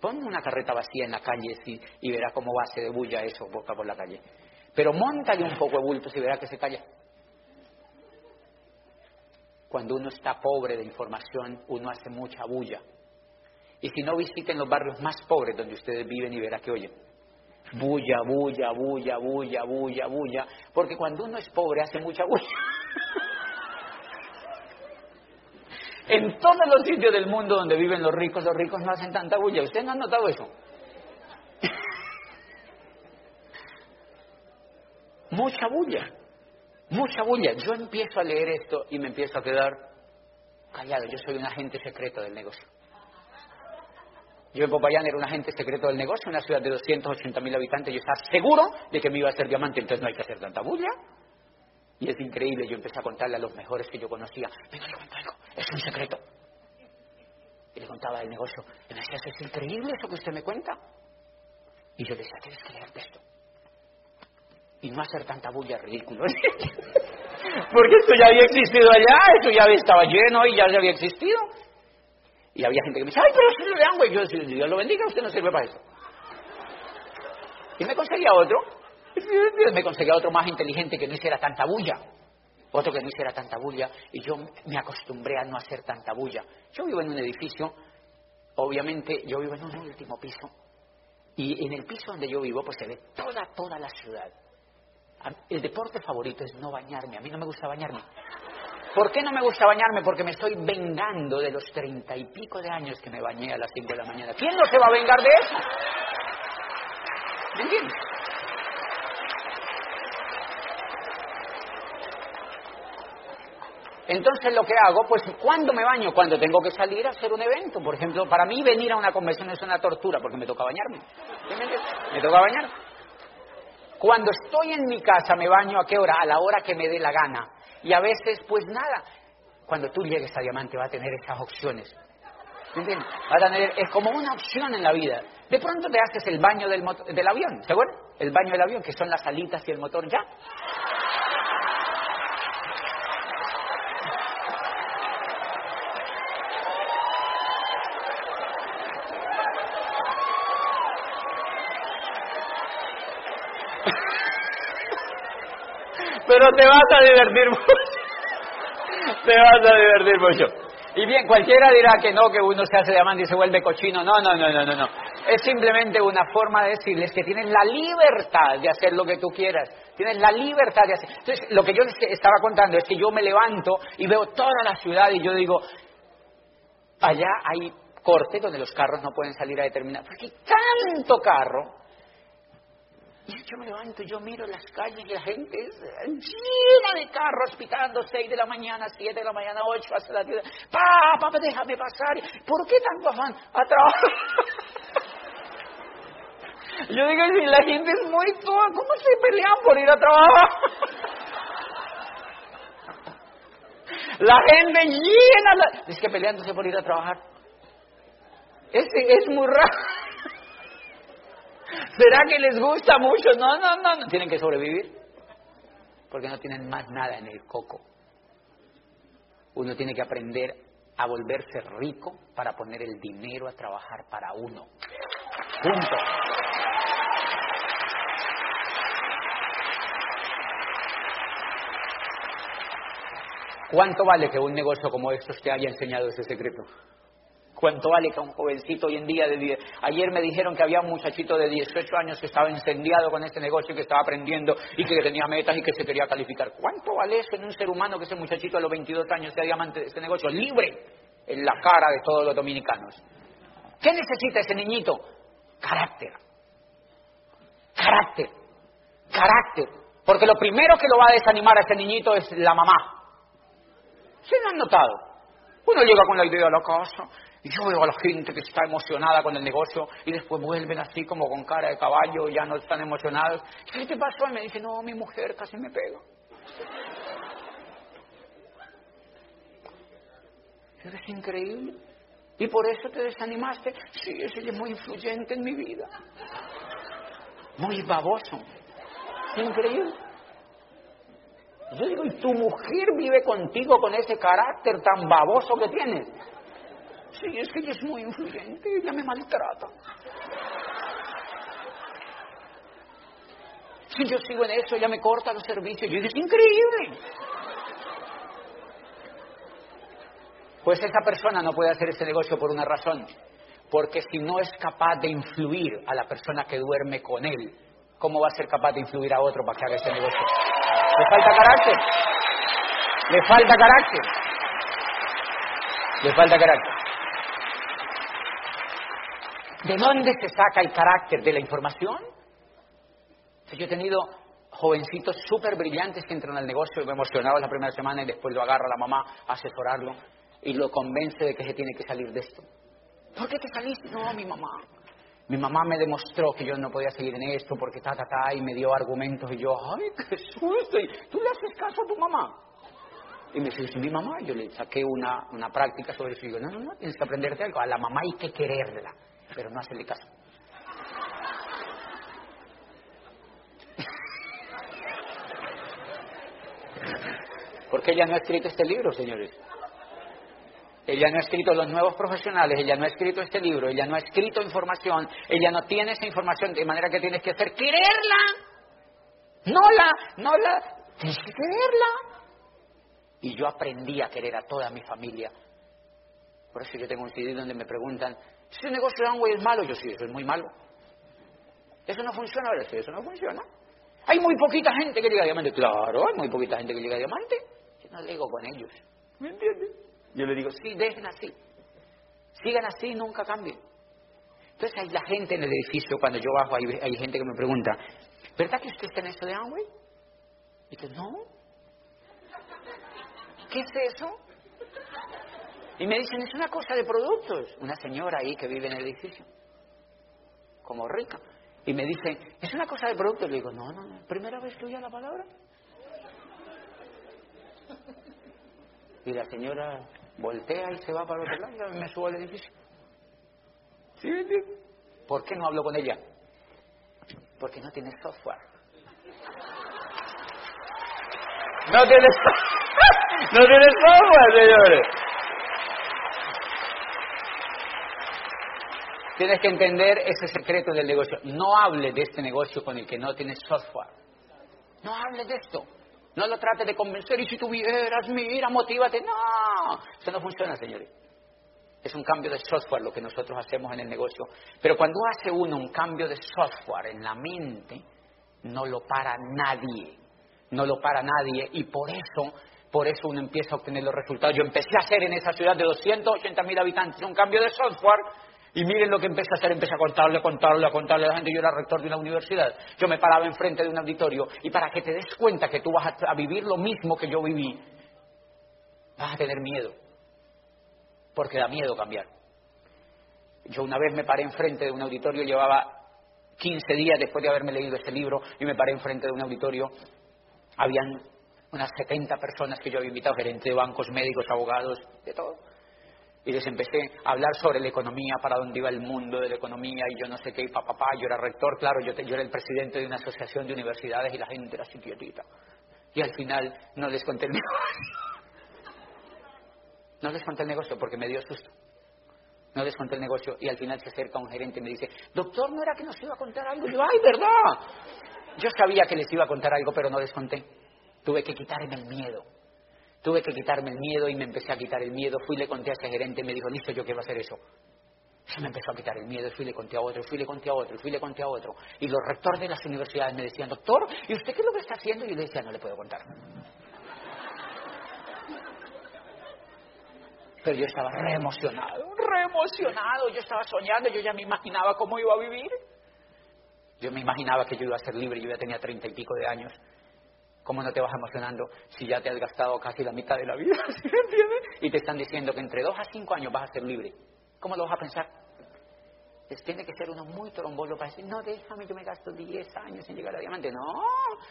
Pon una carreta vacía en la calle y verá cómo va de bulla eso boca por la calle. Pero montale un poco de bultos y verá que se calla. Cuando uno está pobre de información, uno hace mucha bulla. Y si no, visiten los barrios más pobres donde ustedes viven y verá que oyen bulla, bulla, bulla, bulla, bulla, bulla, porque cuando uno es pobre hace mucha bulla. en todos los sitios del mundo donde viven los ricos, los ricos no hacen tanta bulla. ¿Ustedes no han notado eso? mucha bulla, mucha bulla. Yo empiezo a leer esto y me empiezo a quedar callado. Yo soy un agente secreto del negocio. Yo en Popayán era un agente secreto del negocio, una ciudad de 280 mil habitantes. Yo estaba seguro de que me iba a hacer diamante, entonces no hay que hacer tanta bulla. Y es increíble, yo empecé a contarle a los mejores que yo conocía. Venga, le cuento algo, es un secreto. Y le contaba el negocio. Y me decía, es increíble eso que usted me cuenta. Y yo le decía, tienes que leerte esto. Y no hacer tanta bulla ridículo. Porque esto ya había existido allá, esto ya estaba lleno y ya había existido. Y había gente que me decía, ay, pero si lo lean, güey. Yo decía, Dios lo bendiga, usted no sirve para eso. Y me conseguía otro. Me conseguía otro más inteligente que no hiciera tanta bulla. Otro que no hiciera tanta bulla. Y yo me acostumbré a no hacer tanta bulla. Yo vivo en un edificio, obviamente yo vivo en un último piso. Y en el piso donde yo vivo, pues se ve toda, toda la ciudad. El deporte favorito es no bañarme. A mí no me gusta bañarme. ¿Por qué no me gusta bañarme? Porque me estoy vengando de los treinta y pico de años que me bañé a las cinco de la mañana. ¿Quién no se va a vengar de eso? ¿Me entiendes? Entonces lo que hago, pues ¿cuándo me baño? Cuando tengo que salir a hacer un evento. Por ejemplo, para mí venir a una convención es una tortura porque me toca bañarme. ¿Me, me toca bañar. Cuando estoy en mi casa me baño a qué hora? A la hora que me dé la gana. Y a veces, pues nada, cuando tú llegues a diamante va a tener esas opciones. ¿Entiendes? Va a tener, es como una opción en la vida. De pronto te haces el baño del, del avión, ¿se acuerdan? El baño del avión, que son las alitas y el motor ya. Pero te vas a divertir mucho. te vas a divertir mucho. Y bien, cualquiera dirá que no, que uno se hace diamante y se vuelve cochino. No, no, no, no, no, no. Es simplemente una forma de decirles que tienes la libertad de hacer lo que tú quieras. Tienes la libertad de hacer. Entonces, lo que yo les estaba contando es que yo me levanto y veo toda la ciudad y yo digo, allá hay corte donde los carros no pueden salir a determinar. Porque hay tanto carro y yo me levanto, yo miro las calles y la gente es llena de carros pitando 6 de la mañana, 7 de la mañana, 8 hasta las 10. Papá, papá, déjame pasar. ¿Por qué tanto afán? A trabajar. Yo digo, si la gente es muy toda, ¿cómo se pelean por ir a trabajar? La gente llena, la... es que peleándose por ir a trabajar. Es, es muy raro. ¿Será que les gusta mucho? No, no, no, no. Tienen que sobrevivir. Porque no tienen más nada en el coco. Uno tiene que aprender a volverse rico para poner el dinero a trabajar para uno. Punto. ¿Cuánto vale que un negocio como estos te haya enseñado ese secreto? ¿Cuánto vale que un jovencito hoy en día de 10? Ayer me dijeron que había un muchachito de 18 años que estaba incendiado con este negocio y que estaba aprendiendo y que tenía metas y que se quería calificar. ¿Cuánto vale eso en un ser humano que ese muchachito a los 22 años sea diamante de este negocio? Libre en la cara de todos los dominicanos. ¿Qué necesita ese niñito? Carácter. Carácter. Carácter. Porque lo primero que lo va a desanimar a ese niñito es la mamá. ¿Se lo han notado? Uno llega con la idea a la casa, yo veo a la gente que está emocionada con el negocio y después vuelven así como con cara de caballo, y ya no están emocionados. ¿Qué te pasó? Y me dice, no, mi mujer casi me pega. Es increíble. Y por eso te desanimaste. Sí, ese es muy influyente en mi vida. Muy baboso. Increíble. Yo digo, ¿y tu mujer vive contigo con ese carácter tan baboso que tienes? Sí, es que ella es muy influyente, ella me maltrata. Si yo sigo en eso, ella me corta los servicios. Yo digo, increíble. Pues esa persona no puede hacer ese negocio por una razón. Porque si no es capaz de influir a la persona que duerme con él, ¿cómo va a ser capaz de influir a otro para que haga ese negocio? Le falta carácter. Le falta carácter. Le falta carácter. ¿De dónde se saca el carácter de la información? Yo he tenido jovencitos súper brillantes que entran al negocio, me emocionaba la primera semana y después lo agarra la mamá a asesorarlo y lo convence de que se tiene que salir de esto. ¿Por qué te saliste? No, mi mamá. Mi mamá me demostró que yo no podía seguir en esto porque ta, ta, ta, y me dio argumentos y yo, ay, qué susto. ¿Tú le haces caso a tu mamá? Y me dice, mi mamá, yo le saqué una, una práctica sobre eso y digo, no, no, no, tienes que aprenderte algo. A la mamá hay que quererla, pero no hacerle caso. Porque ella no ha escrito este libro, señores. Ella no ha escrito los nuevos profesionales, ella no ha escrito este libro, ella no ha escrito información, ella no tiene esa información, de manera que tienes que hacer quererla. No la, no la, tienes que quererla. Y yo aprendí a querer a toda mi familia. Por eso yo tengo un CD donde me preguntan, si el negocio de Amway es malo, yo sí, eso es muy malo. Eso no funciona, ahora sí, eso no funciona. Hay muy poquita gente que llega a diamante, claro, hay muy poquita gente que llega a diamante. Yo no digo con ellos, ¿me entiendes? Yo le digo, sí, dejen así. Sigan así, nunca cambien. Entonces hay la gente en el edificio, cuando yo bajo, hay, hay gente que me pregunta, ¿verdad que usted está en esto de Amway? Y yo, no. ¿Qué es eso? Y me dicen, es una cosa de productos. Una señora ahí que vive en el edificio, como rica. Y me dice, es una cosa de productos. Le digo, no, no, no, primera vez que oía la palabra. Y la señora voltea y se va para otro lado y me subo al edificio. ¿Sí ¿Por qué no hablo con ella? Porque no tiene software. No tiene, no tiene software, señores. Tienes que entender ese secreto del negocio. No hable de este negocio con el que no tienes software. No hable de esto. No lo trate de convencer y si tuvieras, mira, motívate. No, eso no funciona, señores. Es un cambio de software lo que nosotros hacemos en el negocio. Pero cuando hace uno un cambio de software en la mente, no lo para nadie. No lo para nadie. Y por eso, por eso uno empieza a obtener los resultados. Yo empecé a hacer en esa ciudad de 280 mil habitantes un cambio de software y miren lo que empecé a hacer, empecé a contarle, a contarle, a contarle a la gente. Yo era rector de una universidad. Yo me paraba enfrente de un auditorio y para que te des cuenta que tú vas a, vivir lo mismo que yo viví, vas a tener miedo. Porque da miedo cambiar. Yo una vez me paré enfrente de un auditorio, llevaba 15 días después de haberme leído este libro y me paré enfrente de un auditorio. Habían unas 70 personas que yo había invitado, gerentes de bancos, médicos, abogados, de todo y les empecé a hablar sobre la economía, para dónde iba el mundo de la economía y yo no sé qué, y papá, yo era rector, claro, yo, yo era el presidente de una asociación de universidades y la gente era así. Y al final no les conté el negocio. No les conté el negocio porque me dio susto. No les conté el negocio y al final se acerca un gerente y me dice, doctor, ¿no era que nos iba a contar algo? Y yo, ¡ay, verdad! Yo sabía que les iba a contar algo, pero no les conté. Tuve que quitarme el miedo. Tuve que quitarme el miedo y me empecé a quitar el miedo. Fui y le conté a ese gerente y me dijo, listo, yo quiero hacer eso. Se me empezó a quitar el miedo, fui y le conté a otro, fui y le conté a otro, fui y le conté a otro. Y los rectores de las universidades me decían, doctor, ¿y usted qué es lo que está haciendo? Y yo le decía, no le puedo contar. Pero yo estaba re emocionado, re emocionado. Yo estaba soñando, yo ya me imaginaba cómo iba a vivir. Yo me imaginaba que yo iba a ser libre, yo ya tenía treinta y pico de años. ¿Cómo no te vas emocionando si ya te has gastado casi la mitad de la vida? ¿Sí me entiendes? Y te están diciendo que entre dos a cinco años vas a ser libre. ¿Cómo lo vas a pensar? Pues tiene que ser uno muy trombolo para decir, no, déjame, yo me gasto diez años en llegar a diamante. No,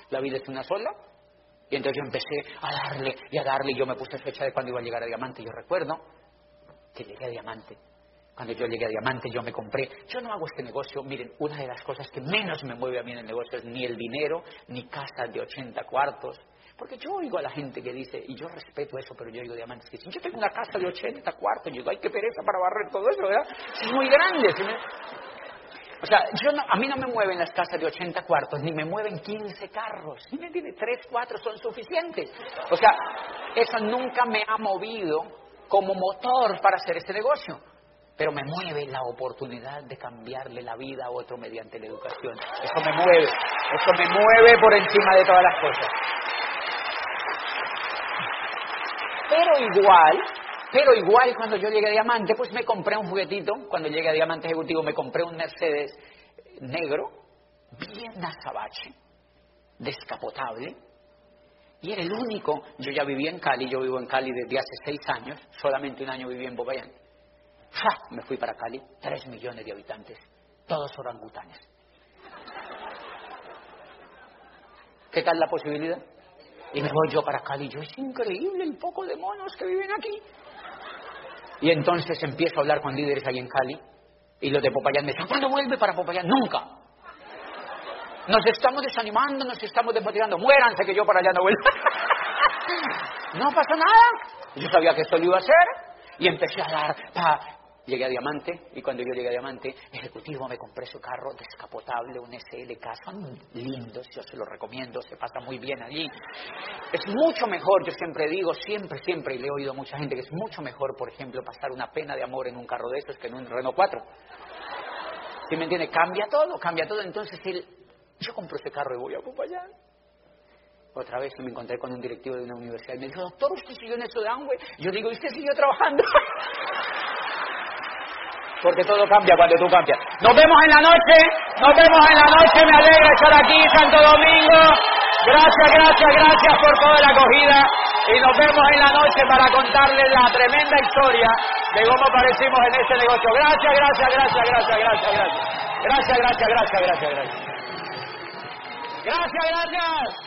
la vida es una sola. Y entonces yo empecé a darle y a darle, y yo me puse fecha de cuando iba a llegar a diamante. Yo recuerdo que llegué a diamante cuando yo llegué a Diamante, yo me compré. Yo no hago este negocio. Miren, una de las cosas que menos me mueve a mí en el negocio es ni el dinero, ni casas de 80 cuartos. Porque yo oigo a la gente que dice, y yo respeto eso, pero yo oigo diamantes que dicen, yo tengo una casa de 80 cuartos, y digo, ay, qué pereza para barrer todo eso, ¿verdad? Es muy grande. O sea, yo a mí no me mueven las casas de 80 cuartos, ni me mueven 15 carros. ¿Sí me entiende? 3, 4 son suficientes. O sea, eso nunca me ha movido como motor para hacer este negocio pero me mueve la oportunidad de cambiarle la vida a otro mediante la educación. Eso me mueve, eso me mueve por encima de todas las cosas. Pero igual, pero igual cuando yo llegué a Diamante, pues me compré un juguetito, cuando llegué a Diamante Ejecutivo me compré un Mercedes negro, bien azabache, descapotable, y era el único, yo ya vivía en Cali, yo vivo en Cali desde hace seis años, solamente un año viví en Bogotá ¡Ja! Me fui para Cali, tres millones de habitantes, todos orangutanes. ¿Qué tal la posibilidad? Y me voy yo para Cali. Yo, es increíble el poco de monos que viven aquí. Y entonces empiezo a hablar con líderes ahí en Cali. Y los de Popayán me dicen, ¿cuándo vuelve para Popayán? Nunca. Nos estamos desanimando, nos estamos desmotivando. Muéranse que yo para allá no vuelvo. no pasa nada. Yo sabía que esto lo iba a hacer. Y empecé a dar Llegué a Diamante y cuando yo llegué a Diamante, ejecutivo, me compré su carro descapotable, un SLK, son lindos, yo se los recomiendo, se pasa muy bien allí. Es mucho mejor, yo siempre digo, siempre, siempre, y le he oído a mucha gente que es mucho mejor, por ejemplo, pasar una pena de amor en un carro de esos que en un Renault 4. ¿Sí me entiende? Cambia todo, cambia todo. Entonces él, yo compro ese carro y voy a Popayán. Otra vez me encontré con un directivo de una universidad y me dijo, doctor, ¿usted siguió en eso de Amway? Yo digo, ¿y usted siguió trabajando? porque todo cambia cuando tú cambias. Nos vemos en la noche, nos vemos en la noche, me alegra estar aquí, Santo Domingo. Gracias, gracias, gracias por toda la acogida y nos vemos en la noche para contarles la tremenda historia de cómo aparecimos en este negocio. Gracias, gracias, gracias, gracias, gracias, gracias. Gracias, gracias, gracias, gracias, gracias. Gracias, gracias.